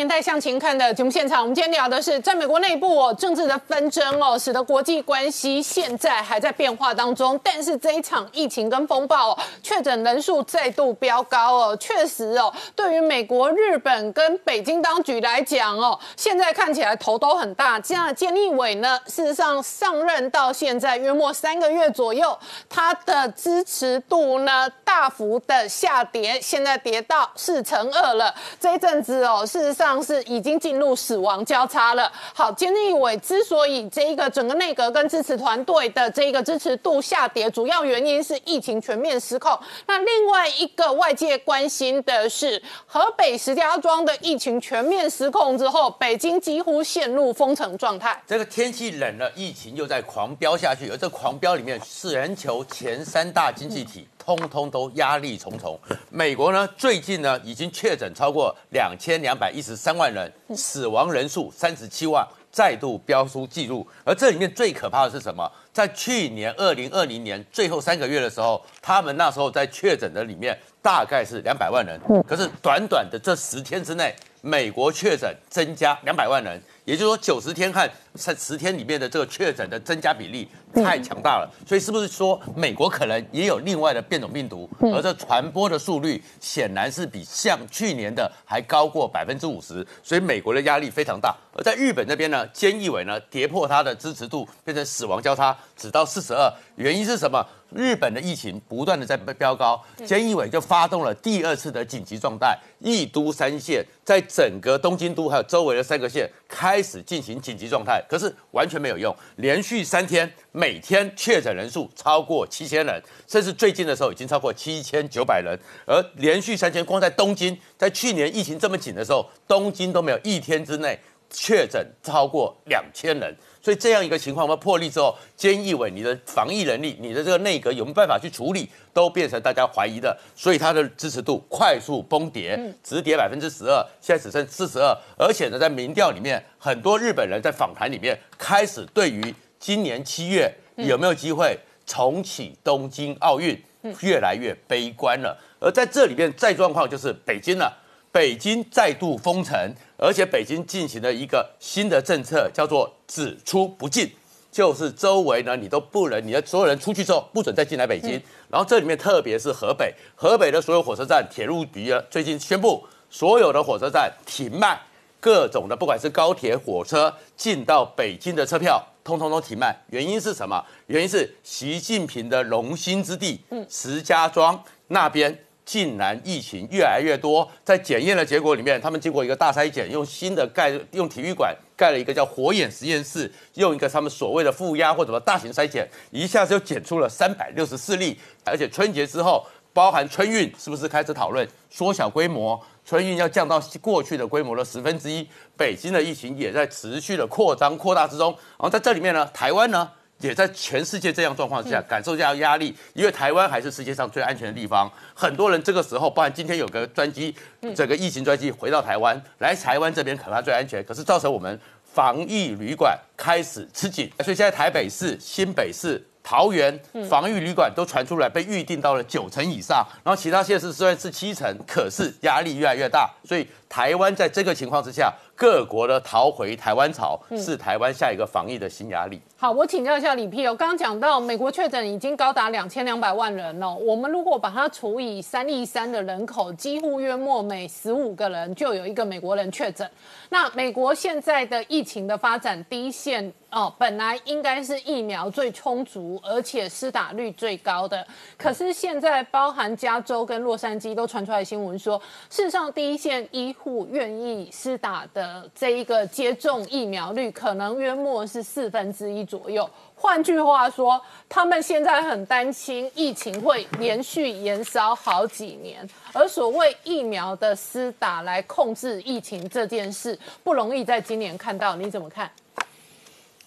年代向前看的节目现场，我们今天聊的是，在美国内部哦，政治的纷争哦，使得国际关系现在还在变化当中。但是这一场疫情跟风暴，确诊人数再度飙高哦，确实哦，对于美国、日本跟北京当局来讲哦，现在看起来头都很大。这样，建立委呢，事实上上任到现在约莫三个月左右，他的支持度呢大幅的下跌，现在跌到四成二了。这一阵子哦，事实上。是已经进入死亡交叉了。好，监义委之所以这一个整个内阁跟支持团队的这个支持度下跌，主要原因是疫情全面失控。那另外一个外界关心的是，河北石家庄的疫情全面失控之后，北京几乎陷入封城状态。这个天气冷了，疫情又在狂飙下去，而这狂飙里面是，全球前三大经济体。通通都压力重重。美国呢，最近呢已经确诊超过两千两百一十三万人，死亡人数三十七万，再度飙出纪录。而这里面最可怕的是什么？在去年二零二零年最后三个月的时候，他们那时候在确诊的里面大概是两百万人，可是短短的这十天之内，美国确诊增加两百万人。也就是说，九十天和十十天里面的这个确诊的增加比例太强大了，所以是不是说美国可能也有另外的变种病毒，而这传播的速率显然是比像去年的还高过百分之五十，所以美国的压力非常大。而在日本那边呢，菅义伟呢跌破他的支持度，变成死亡交叉，只到四十二，原因是什么？日本的疫情不断的在飙高，菅义伟就发动了第二次的紧急状态，一都三县在整个东京都还有周围的三个县开始进行紧急状态，可是完全没有用，连续三天每天确诊人数超过七千人，甚至最近的时候已经超过七千九百人，而连续三天光在东京，在去年疫情这么紧的时候，东京都没有一天之内确诊超过两千人。所以这样一个情况，我们破例之后，菅义伟你的防疫能力，你的这个内阁有没有办法去处理，都变成大家怀疑的。所以他的支持度快速崩跌，直跌百分之十二，现在只剩四十二。而且呢，在民调里面，很多日本人在访谈里面开始对于今年七月有没有机会重启东京奥运，越来越悲观了。而在这里面，再状况就是北京了。北京再度封城，而且北京进行了一个新的政策，叫做“只出不进”，就是周围呢你都不能，你的所有人出去之后不准再进来北京。然后这里面特别是河北，河北的所有火车站、铁路局啊，最近宣布所有的火车站停卖，各种的不管是高铁、火车进到北京的车票，通通都停卖。原因是什么？原因是习近平的龙兴之地，石家庄那边。竟然疫情越来越多，在检验的结果里面，他们经过一个大筛检，用新的盖用体育馆盖了一个叫火眼实验室，用一个他们所谓的负压或者大型筛检，一下子就检出了三百六十四例，而且春节之后，包含春运，是不是开始讨论缩小规模？春运要降到过去的规模的十分之一。北京的疫情也在持续的扩张扩大之中，然后在这里面呢，台湾呢？也在全世界这样状况下感受下压力，因为台湾还是世界上最安全的地方。很多人这个时候，包含今天有个专机，整个疫情专机回到台湾，来台湾这边可能最安全，可是造成我们防疫旅馆开始吃紧。所以现在台北市、新北市、桃园防御旅馆都传出来被预定到了九成以上，然后其他县市虽然是七成，可是压力越来越大，所以台湾在这个情况之下，各国的逃回台湾潮是台湾下一个防疫的新压力。好，我请教一下李辟哦，刚刚讲到美国确诊已经高达两千两百万人了，我们如果把它除以三亿三的人口，几乎约莫每十五个人就有一个美国人确诊。那美国现在的疫情的发展，第一线哦，本来应该是疫苗最充足，而且施打率最高的，可是现在包含加州跟洛杉矶都传出来新闻说，事实上第一线医护愿意施打的这一个接种疫苗率，可能约莫是四分之一。左右，换句话说，他们现在很担心疫情会连续延烧好几年，而所谓疫苗的施打来控制疫情这件事不容易在今年看到，你怎么看？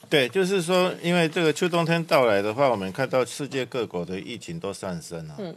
对，就是说，因为这个秋冬天到来的话，我们看到世界各国的疫情都上升了，嗯，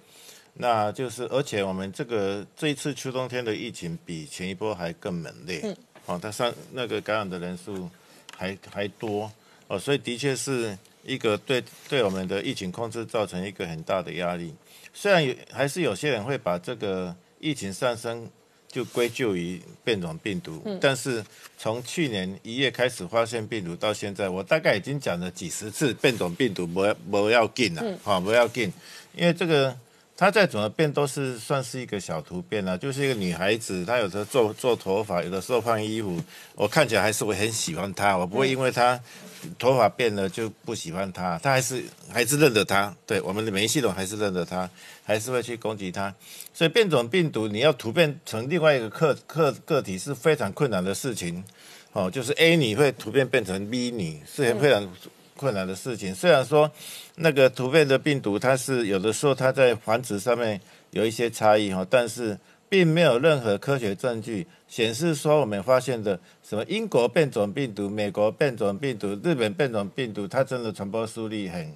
那就是而且我们这个这一次秋冬天的疫情比前一波还更猛烈，嗯，哦，它上那个感染的人数还还多。哦，所以的确是一个对对我们的疫情控制造成一个很大的压力。虽然有还是有些人会把这个疫情上升就归咎于变种病毒，但是从去年一月开始发现病毒到现在，我大概已经讲了几十次变种病毒不要不要进了，好不要进，因为这个。她再怎么变都是算是一个小突变啊，就是一个女孩子，她有时候做做头发，有的时候换衣服，我看起来还是会很喜欢她，我不会因为她头发变了就不喜欢她，她还是还是认得她，对我们的免疫系统还是认得她，还是会去攻击她，所以变种病毒你要突变成另外一个个个个体是非常困难的事情，哦，就是 A 你会突变变成 B 你是很非常。困难的事情，虽然说那个突变的病毒，它是有的时候它在繁殖上面有一些差异哈，但是并没有任何科学证据显示说我们发现的什么英国变种病毒、美国变种病毒、日本变种病毒，它真的传播速率很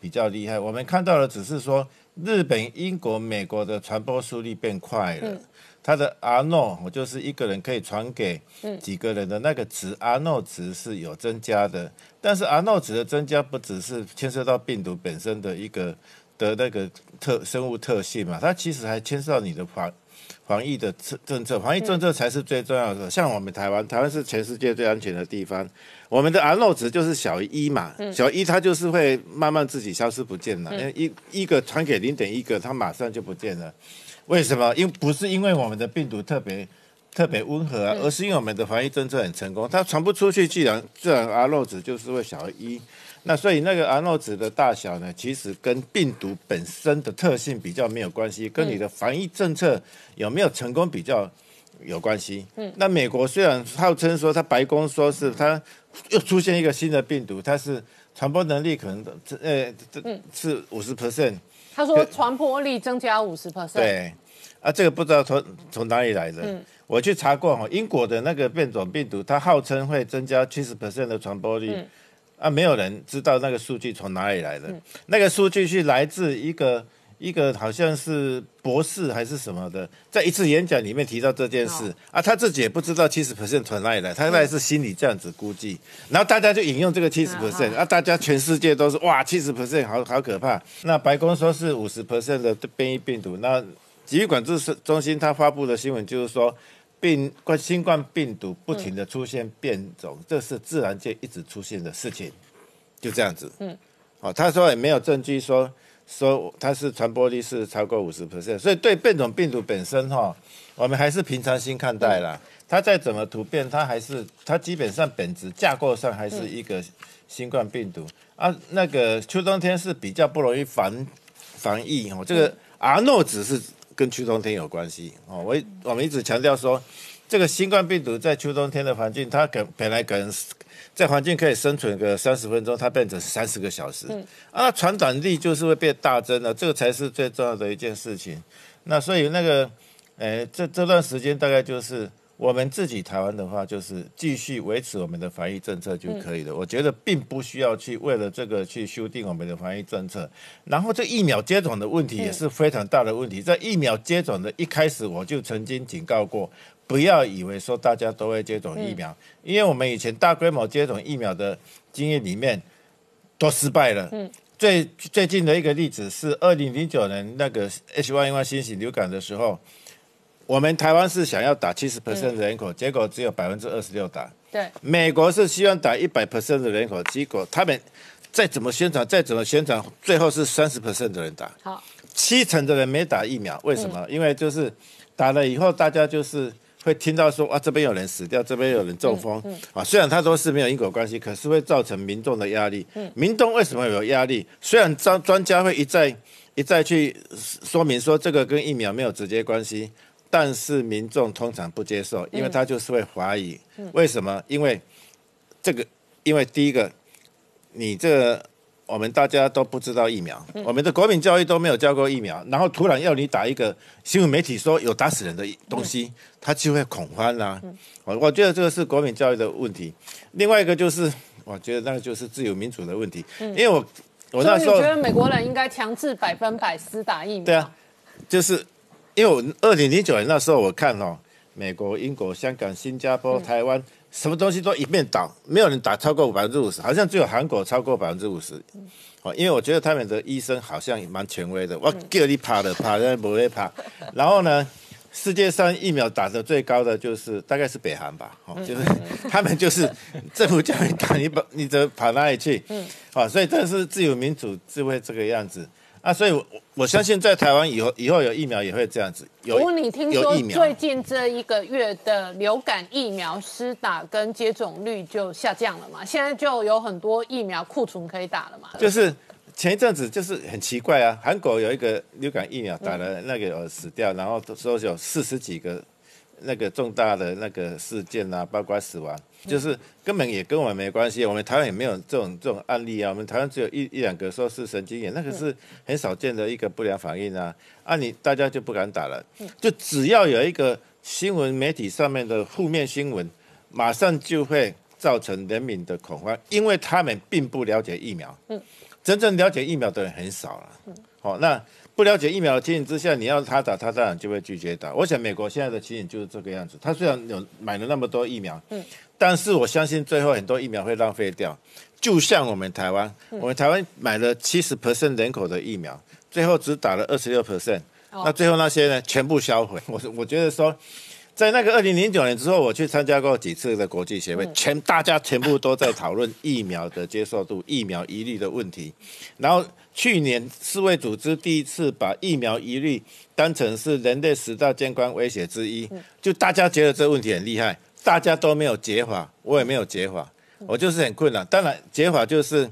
比较厉害。我们看到的只是说日本、英国、美国的传播速率变快了。它的阿诺，我就是一个人可以传给几个人的那个值阿诺值是有增加的。但是 R 诺值的增加不只是牵涉到病毒本身的一个的那个特生物特性嘛，它其实还牵涉到你的防防疫的政政策，防疫政策才是最重要的。像我们台湾，台湾是全世界最安全的地方，我们的 R 诺值就是小于一嘛，小一它就是会慢慢自己消失不见了，因为一一个传给零点一个，它马上就不见了。为什么？因不是因为我们的病毒特别特别温和啊，而是因为我们的防疫政策很成功，它传不出去，既然自然 R 诺值就是会小于一。那所以那个 R 诺值的大小呢，其实跟病毒本身的特性比较没有关系，跟你的防疫政策有没有成功比较有关系。嗯。那美国虽然号称说，它白宫说是它又出现一个新的病毒，它是传播能力可能这呃这是五十 percent。他说传播力增加五十 percent。对，啊，这个不知道从从哪里来的。嗯，我去查过哈，英国的那个变种病毒，它号称会增加七十 percent 的传播率。嗯。啊，没有人知道那个数据从哪里来的。嗯。那个数据是来自一个。一个好像是博士还是什么的，在一次演讲里面提到这件事啊，他自己也不知道七十 percent 从哪里来，他那是心里这样子估计，然后大家就引用这个七十 percent 啊，大家全世界都是哇七十 percent 好好可怕。那白宫说是五十 percent 的变异病毒，那疾病管制中心他发布的新闻就是说病冠新冠病毒不停的出现变种，这是自然界一直出现的事情，就这样子。嗯，哦，他说也没有证据说。说它是传播率是超过五十 percent，所以对变种病毒本身哈，我们还是平常心看待啦。它再怎么突变，它还是它基本上本质架构上还是一个新冠病毒啊。那个秋冬天是比较不容易防防疫哦。这个阿诺只是跟秋冬天有关系哦。我我们一直强调说，这个新冠病毒在秋冬天的环境，它可本来可能。在环境可以生存个三十分钟，它变成三十个小时，啊，传染力就是会变大增的，这个才是最重要的一件事情。那所以那个，呃，这这段时间大概就是我们自己台湾的话，就是继续维持我们的防疫政策就可以了。我觉得并不需要去为了这个去修订我们的防疫政策。然后这疫苗接种的问题也是非常大的问题，在疫苗接种的一开始，我就曾经警告过。不要以为说大家都会接种疫苗，因为我们以前大规模接种疫苗的经验里面都失败了。嗯，最最近的一个例子是二零零九年那个 H1N1 新型流感的时候，我们台湾是想要打七十 percent 的人口，结果只有百分之二十六打。对，美国是希望打一百 percent 的人口，结果他们再怎么宣传，再怎么宣传，最后是三十 percent 的人打，好，七成的人没打疫苗，为什么？因为就是打了以后，大家就是会听到说啊，这边有人死掉，这边有人中风，啊，虽然他说是没有因果关系，可是会造成民众的压力。民众为什么有压力？虽然专专家会一再一再去说明说这个跟疫苗没有直接关系，但是民众通常不接受，因为他就是会怀疑。为什么？因为这个，因为第一个，你这个我们大家都不知道疫苗，我们的国民教育都没有教过疫苗，然后突然要你打一个新闻媒体说有打死人的东西，他就会恐慌啦、我我觉得这个是国民教育的问题。另外一个就是，我觉得那个就是自由民主的问题，因为我我那时候觉得美国人应该强制百分百施打疫苗？对啊，就是因为我二零零九年那时候我看哦，美国、英国、香港、新加坡、台湾，什么东西都一面倒，没有人打超过百分之五十，好像只有韩国超过百分之五十。哦，因为我觉得他们的医生好像也蛮权威的，我叫你怕的怕，人不会怕。然后呢，世界上疫苗打的最高的就是大概是北韩吧，哦，就是他们就是政府叫你打，你跑你则跑哪里去？嗯，啊，所以这是自由民主智慧这个样子啊，所以我我相信在台湾以后以后有疫苗也会这样子，有你听说最近这一个月的流感疫苗施打跟接种率就下降了嘛？现在就有很多疫苗库存可以打了嘛？就是前一阵子就是很奇怪啊，韩国有一个流感疫苗打了那个有死掉，然后说有四十几个那个重大的那个事件啊，包括死亡，就是根本也跟我们没关系，我们台湾也没有这种这种案例啊，我们台湾只有一一两个说是神经炎，那个是很少见的一个不良反应啊，啊你大家就不敢打了，就只要有一个新闻媒体上面的负面新闻，马上就会造成人民的恐慌，因为他们并不了解疫苗。嗯真正了解疫苗的人很少了。好、那不了解疫苗的情形之下，你要他打，他当然就会拒绝打。我想美国现在的情形就是这个样子。他虽然有买了那么多疫苗，但是我相信最后很多疫苗会浪费掉。就像我们台湾，我们台湾买了七十 percent 人口的疫苗，最后只打了二十六 percent，那最后那些呢，全部销毁。我我觉得说。在那个二零零九年之后，我去参加过几次的国际协会，全大家全部都在讨论疫苗的接受度、疫苗疑虑的问题。然后去年世卫组织第一次把疫苗疑虑当成是人类十大健康威胁之一，就大家觉得这个问题很厉害，大家都没有解法，我也没有解法，我就是很困难。当然，解法就是。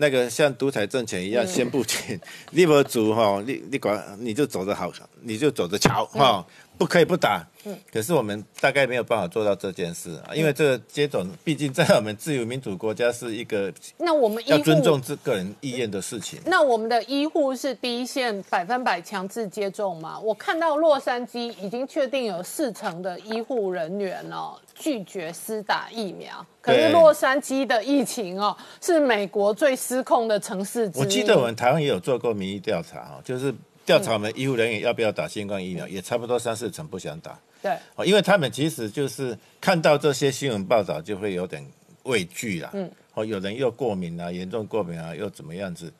那个像独裁政权一样先不停，立不足哈，你你管你就走着好，你就走着瞧哈，不可以不打。可是我们大概没有办法做到这件事啊，因为这个接种毕竟在我们自由民主国家是一个那我们医要尊重这，个人意愿的事情。那我们的医护是第一线百分百强制接种吗？我看到洛杉矶已经确定有四成的医护人员哦拒绝施打疫苗，可是洛杉矶的疫情哦是美国最失控的城市之一。我记得我们台湾也有做过民意调查哦，就是调查我们医护人员要不要打新冠疫苗，也差不多三四成不想打。对。哦，因为他们其实就是看到这些新闻报道就会有点畏惧啦。嗯。哦，有人又过敏啊，严重过敏啊，又怎么样子？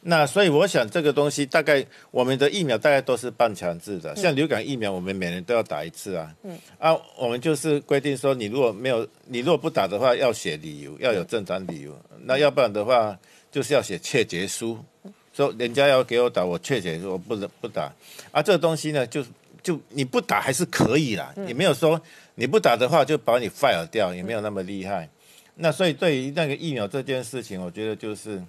那所以我想这个东西大概我们的疫苗大概都是半强制的，像流感疫苗我们每年都要打一次啊。嗯。啊，我们就是规定说，你如果没有，你如果不打的话，要写理由，要有正当理由。那要不然的话，就是要写确决书，说人家要给我打，我确决我不能不打。啊，这个东西呢，就就你不打还是可以啦，也没有说你不打的话就把你 fire 掉，也没有那么厉害。那所以对于那个疫苗这件事情，我觉得就是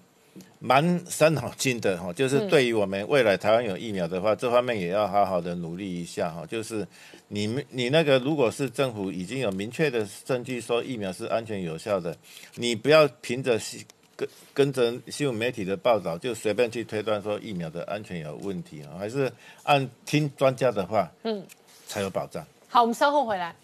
蛮伤脑筋的哈。就是对于我们未来台湾有疫苗的话，这方面也要好好的努力一下哈。就是你们你那个如果是政府已经有明确的证据说疫苗是安全有效的，你不要凭着新跟跟着新闻媒体的报道就随便去推断说疫苗的安全有问题啊，还是按听专家的话，嗯，才有保障。好，我们稍后回来。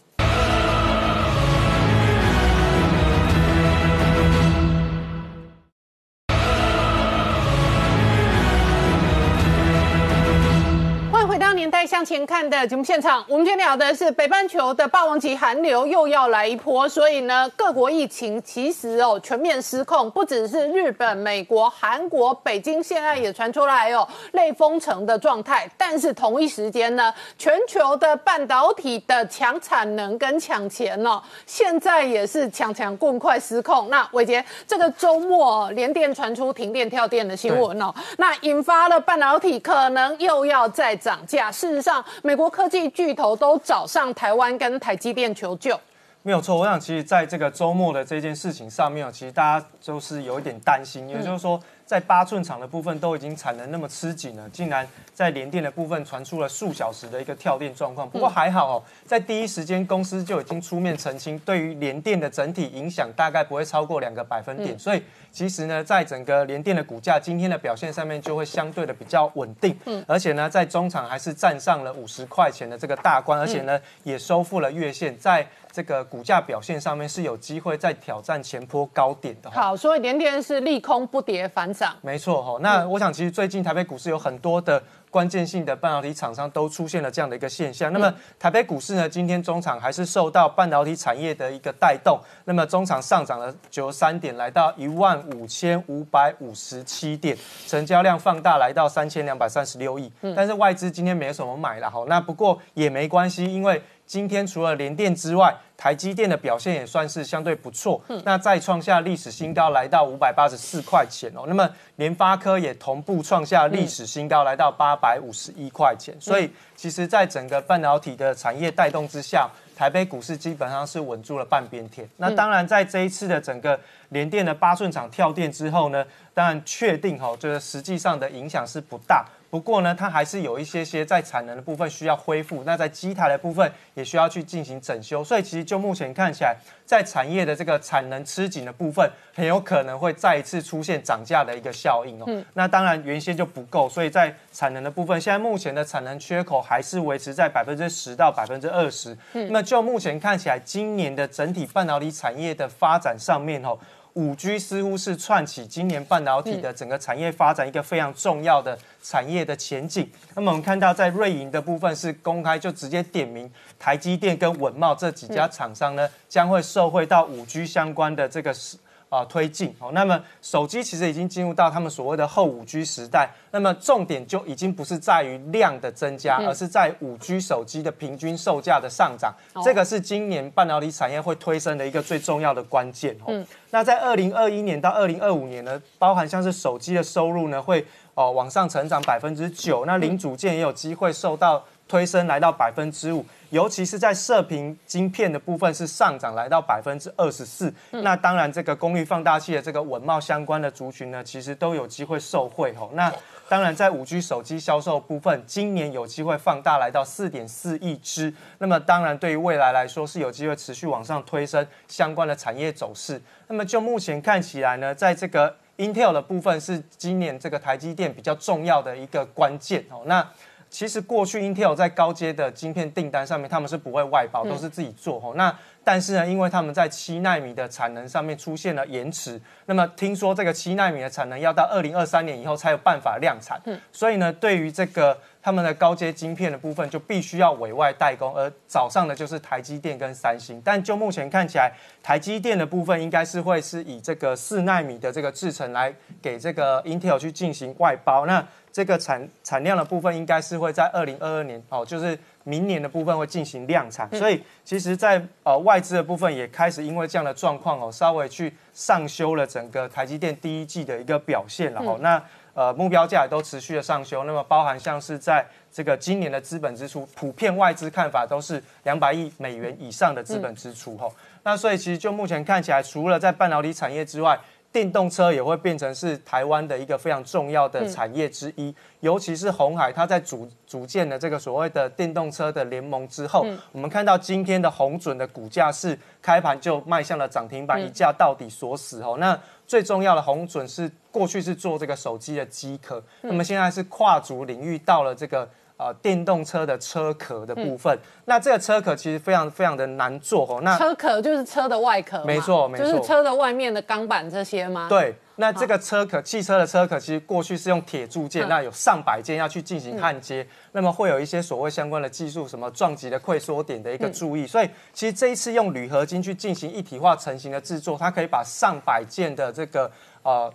向前看的节目现场，我们今天聊的是北半球的霸王级寒流又要来一波，所以呢，各国疫情其实哦全面失控，不只是日本、美国、韩国、北京，现在也传出来哦类封城的状态。但是同一时间呢，全球的半导体的抢产能跟抢钱哦，现在也是抢抢棍快失控。那伟杰，这个周末连电传出停电跳电的新闻哦，那引发了半导体可能又要再涨价。事实上，美国科技巨头都找上台湾跟台积电求救。没有错，我想其实在这个周末的这件事情上面，其实大家都是有一点担心，也就是说。在八寸厂的部分都已经产能那么吃紧了，竟然在联电的部分传出了数小时的一个跳电状况。不过还好哦，在第一时间公司就已经出面澄清，对于联电的整体影响大概不会超过两个百分点。所以其实呢，在整个联电的股价今天的表现上面就会相对的比较稳定。嗯，而且呢，在中场还是站上了五十块钱的这个大关，而且呢也收复了月线，在这个股价表现上面是有机会再挑战前坡高点的。好，所以联电是利空不跌反涨。没错哈，那我想其实最近台北股市有很多的关键性的半导体厂商都出现了这样的一个现象。那么台北股市呢，今天中场还是受到半导体产业的一个带动，那么中场上涨了九十三点，来到一万五千五百五十七点，成交量放大来到三千两百三十六亿。但是外资今天没有什么买了哈，那不过也没关系，因为。今天除了联电之外，台积电的表现也算是相对不错。那再创下历史新高，来到五百八十四块钱哦。那么联发科也同步创下历史新高，来到八百五十一块钱。所以其实，在整个半导体的产业带动之下，台北股市基本上是稳住了半边天。那当然，在这一次的整个联电的八寸厂跳电之后呢，当然确定哈，就是实际上的影响是不大。不过呢，它还是有一些些在产能的部分需要恢复，那在机台的部分也需要去进行整修，所以其实就目前看起来，在产业的这个产能吃紧的部分，很有可能会再一次出现涨价的一个效应哦。那当然原先就不够，所以在产能的部分，现在目前的产能缺口还是维持在百分之十到百分之二十。那么就目前看起来，今年的整体半导体产业的发展上面哦。五 G 似乎是串起今年半导体的整个产业发展一个非常重要的产业的前景。那么我们看到，在瑞银的部分是公开就直接点名台积电跟文茂这几家厂商呢，将会受惠到五 G 相关的这个是。啊，推进哦。那么手机其实已经进入到他们所谓的后五 G 时代。那么重点就已经不是在于量的增加，而是在五 G 手机的平均售价的上涨。这个是今年半导体产业会推升的一个最重要的关键哦。那在二零二一年到二零二五年呢，包含像是手机的收入呢，会哦往上成长百分之九。那零组件也有机会受到推升，来到百分之五。尤其是在射频晶片的部分是上涨来到百分之二十四，那当然这个功率放大器的这个稳茂相关的族群呢，其实都有机会受惠哦。那当然在五 G 手机销售部分，今年有机会放大来到四点四亿只，那么当然对于未来来说是有机会持续往上推升相关的产业走势。那么就目前看起来呢，在这个 Intel 的部分是今年这个台积电比较重要的一个关键哦。那其实过去 Intel 在高阶的晶片订单上面，他们是不会外包，都是自己做吼。那但是呢，因为他们在七纳米的产能上面出现了延迟，那么听说这个七纳米的产能要到二零二三年以后才有办法量产，所以呢，对于这个。他们的高阶晶片的部分就必须要委外代工，而早上的就是台积电跟三星。但就目前看起来，台积电的部分应该是会是以这个四纳米的这个制程来给这个 Intel 去进行外包。那这个产产量的部分应该是会在二零二二年哦，就是明年的部分会进行量产。所以其实，在呃外资的部分也开始因为这样的状况哦，稍微去上修了整个台积电第一季的一个表现了哦。那呃，目标价也都持续的上修，那么包含像是在这个今年的资本支出，普遍外资看法都是两百亿美元以上的资本支出吼。那所以其实就目前看起来，除了在半导体产业之外，电动车也会变成是台湾的一个非常重要的产业之一，尤其是红海，它在组组建了这个所谓的电动车的联盟之后，我们看到今天的红准的股价是开盘就迈向了涨停板，一价到底锁死哦。那最重要的红准是过去是做这个手机的机壳，那么现在是跨足领域到了这个。呃，电动车的车壳的部分，那这个车壳其实非常非常的难做哦。那车壳就是车的外壳，没错，没错，就是车的外面的钢板这些吗？对。那这个车壳，汽车的车壳，其实过去是用铁铸件，嗯。那有上百件要去进行焊接，那么会有一些所谓相关的技术，什么撞击的溃缩点的一个嗯注意。所以其实这一次用铝合金去进行一体化成型的制作，它可以把上百件的这个呃。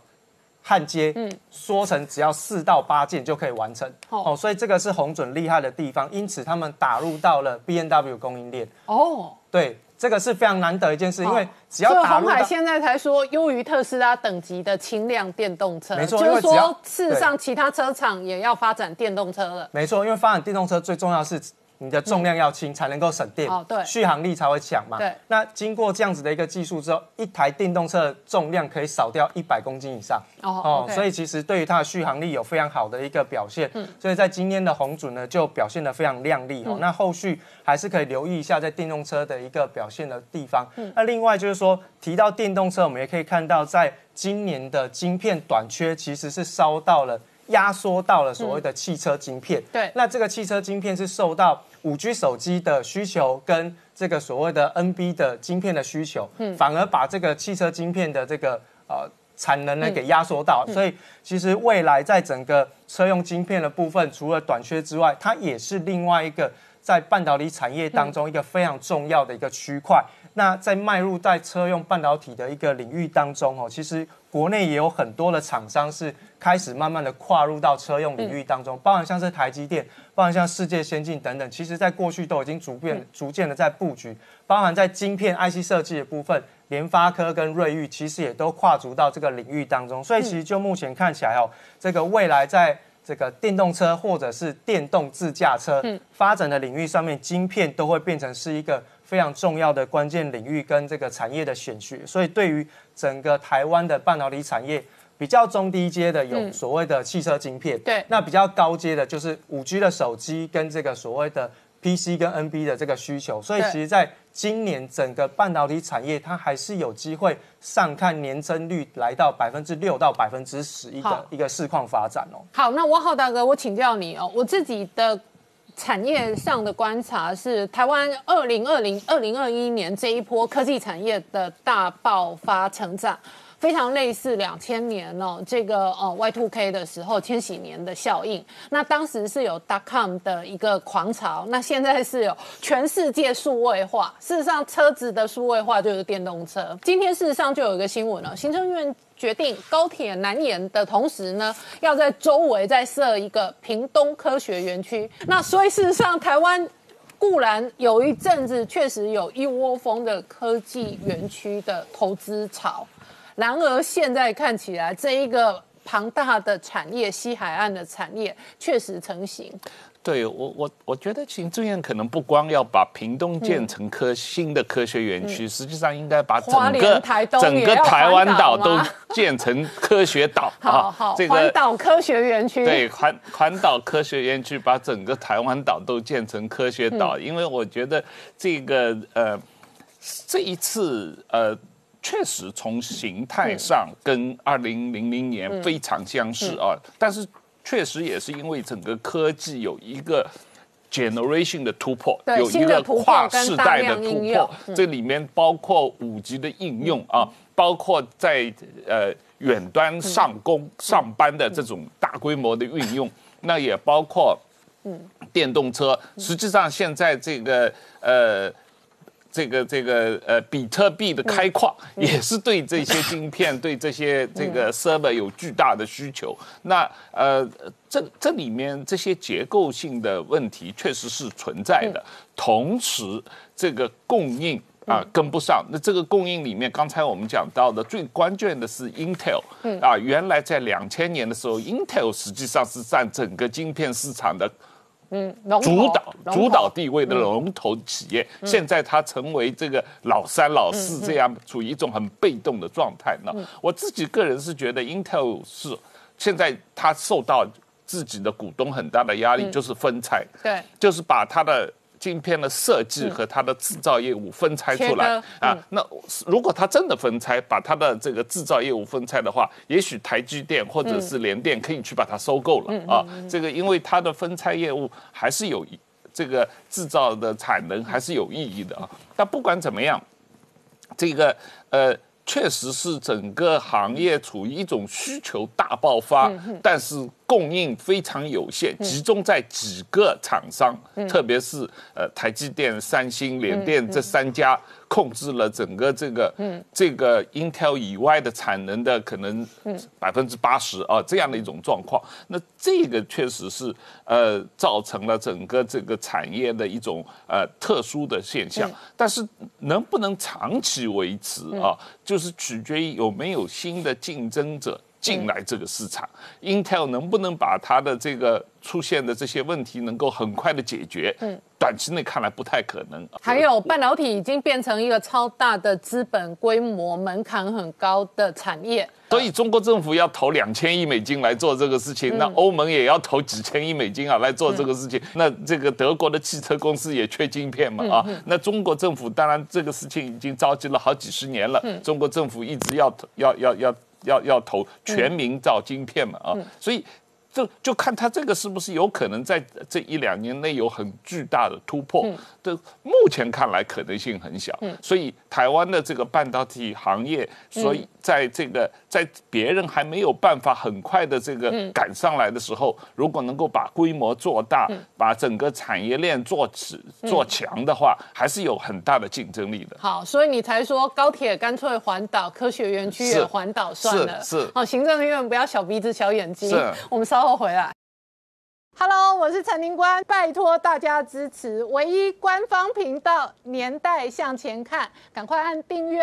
焊接，嗯，缩成只要四到八件就可以完成，哦哦，所以这个是红准厉害的地方，因此他们打入到了 B N W 供应链，哦，对，这个是非常难得一件事，因为哦只要红海现在才说优于特斯拉等级的轻量电动车，没错就是说事实上其他车厂也要发展电动车了。没错，因为发展电动车最重要的是你的重量要轻，才能够省电，哦对续航力才会强嘛。对那经过这样子的一个技术之后，一台电动车的重量可以少掉一百公斤以上。哦所以其实对于它的续航力有非常好的一个表现。嗯所以在今天的红准呢，就表现得非常亮丽哦。那后续还是可以留意一下在电动车的一个表现的地方。嗯那另外就是说，提到电动车，我们也可以看到，在今年的晶片短缺其实是烧到了。压缩到了所谓的汽车晶片，对。那这个汽车晶片是受到五 G 手机的需求跟这个所谓的 NB 的晶片的需求，反而把这个汽车晶片的这个呃产能呢给压缩到，所以其实未来在整个车用晶片的部分，除了短缺之外，它也是另外一个在半导体产业当中一个非常重要的一个区块。那在迈入在车用半导体的一个领域当中哦，其实国内也有很多的厂商是开始慢慢的跨入到车用领域当中，包含像是台积电，包含像世界先进等等，其实在过去都已经逐渐逐渐的在布局，包含在晶片 IC 设计的部分，联发科跟瑞昱其实也都跨足到这个领域当中，所以其实就目前看起来哦，这个未来在这个电动车或者是电动自驾车发展的领域上面，晶片都会变成是一个非常重要的关键领域跟这个产业的选学。所以对于整个台湾的半导体产业，比较中低阶的有所谓的汽车晶片，对那比较高阶的就是五 G 的手机跟这个所谓的 PC 跟 NB 的这个需求。所以其实在今年整个半导体产业，它还是有机会上看年增率来到百分之六到百分之十一好个一个市况发展哦。好，那汪浩大哥，我请教你哦，我自己的产业上的观察是，台湾二零二零、二零二一年这一波科技产业的大爆发成长。非常类似两千年哦，这个呃 Y two K 的时候，千禧年的效应。那当时是有 dot com 的一个狂潮，那现在是有全世界数位化。事实上，车子的数位化就是电动车。今天事实上就有一个新闻了，行政院决定高铁南延的同时呢，要在周围再设一个屏东科学园区。那所以事实上，台湾固然有一阵子确实有一窝蜂的科技园区的投资潮，然而现在看起来，这一个庞大的产业，西海岸的产业确实成型。对我我我觉得行政院可能不光要把屏东建成科、新的科学园区，实际上应该把整个整个台湾岛岛都建成科学岛 好好，这环个岛科学园区。对环环岛科学园区把整个台湾岛都建成科学嗯岛，因为我觉得这个呃这一次呃。确实从形态上跟二零零零年非常相似啊，但是确实也是因为整个科技有一个 generation 的突破，有一个跨跟大世代的突破这里面包括五 G 的应用啊，包括在呃远端上工上班的这种大规模的运用，那也包括电动车。实际上，现在这个呃。这个这个呃，比特币的开矿也是对这些晶片、对这些这个 server 有巨大的需求。那呃，这这里面这些结构性的问题确实是存在的，同时这个供应。啊，跟不上。那这个供应里面，刚才我们讲到的最关键的是 Intel，啊，原来在两千年的时候，Intel 实际上是占整个晶片市场的龙头主导主导地位的龙头企业，现在它成为这个老三、老四这样处于一种很被动的状态呢。我自己个人是觉得 Intel 是现在它受到自己的股东很大的压力，就是分拆，对，就是把它的。晶片的设计和它的制造业务分拆出来啊，那如果它真的分拆，把它的这个制造业务分拆的话，也许台积电或者是联电可以去把它收购了啊。这个因为它的分拆业务还是有这个制造的产能还是有意义的啊。但不管怎么样，这个呃确实是整个行业处于一种需求大爆发，但是供应非常有限，集中在几个厂商，特别是呃台积电、三星、联电这三家。控制了整个这个嗯。这个 Intel 以外的产能的可能百分之八十啊这样的一种状况，那这个确实是呃造成了整个这个产业的一种呃特殊的现象，但是能不能长期维持啊，就是取决于有没有新的竞争者。进来这个市场，Intel 能不能把它的这个出现的这些问题能够很快的解决？嗯，短期内看来不太可能。还有半导体已经变成一个超大的资本规模、门槛很高的产业，所以中国政府要投两千亿美金来做这个事情，那欧盟也要投几千亿美金啊来做这个事情。那这个德国的汽车公司也缺晶片嘛啊？那中国政府当然这个事情已经着急了好几十年了，中国政府一直要要要要。要要投全民造晶片嘛啊，所以。就就看他这个是不是有可能在这一两年内有很巨大的突破，这目前看来可能性很小，所以台湾的这个半导体行业，所以在这个在别人还没有办法很快的这个赶上来的时候，如果能够把规模做大，把整个产业链做起做强的话，还是有很大的竞争力的。好，所以你才说高铁干脆环岛，科学园区也环岛算了。是，好，行政院不要小鼻子小眼睛。是，我们稍后。回来，Hello，我是陈宁官，拜托大家支持唯一官方频道《年代向前看》，赶快按订阅。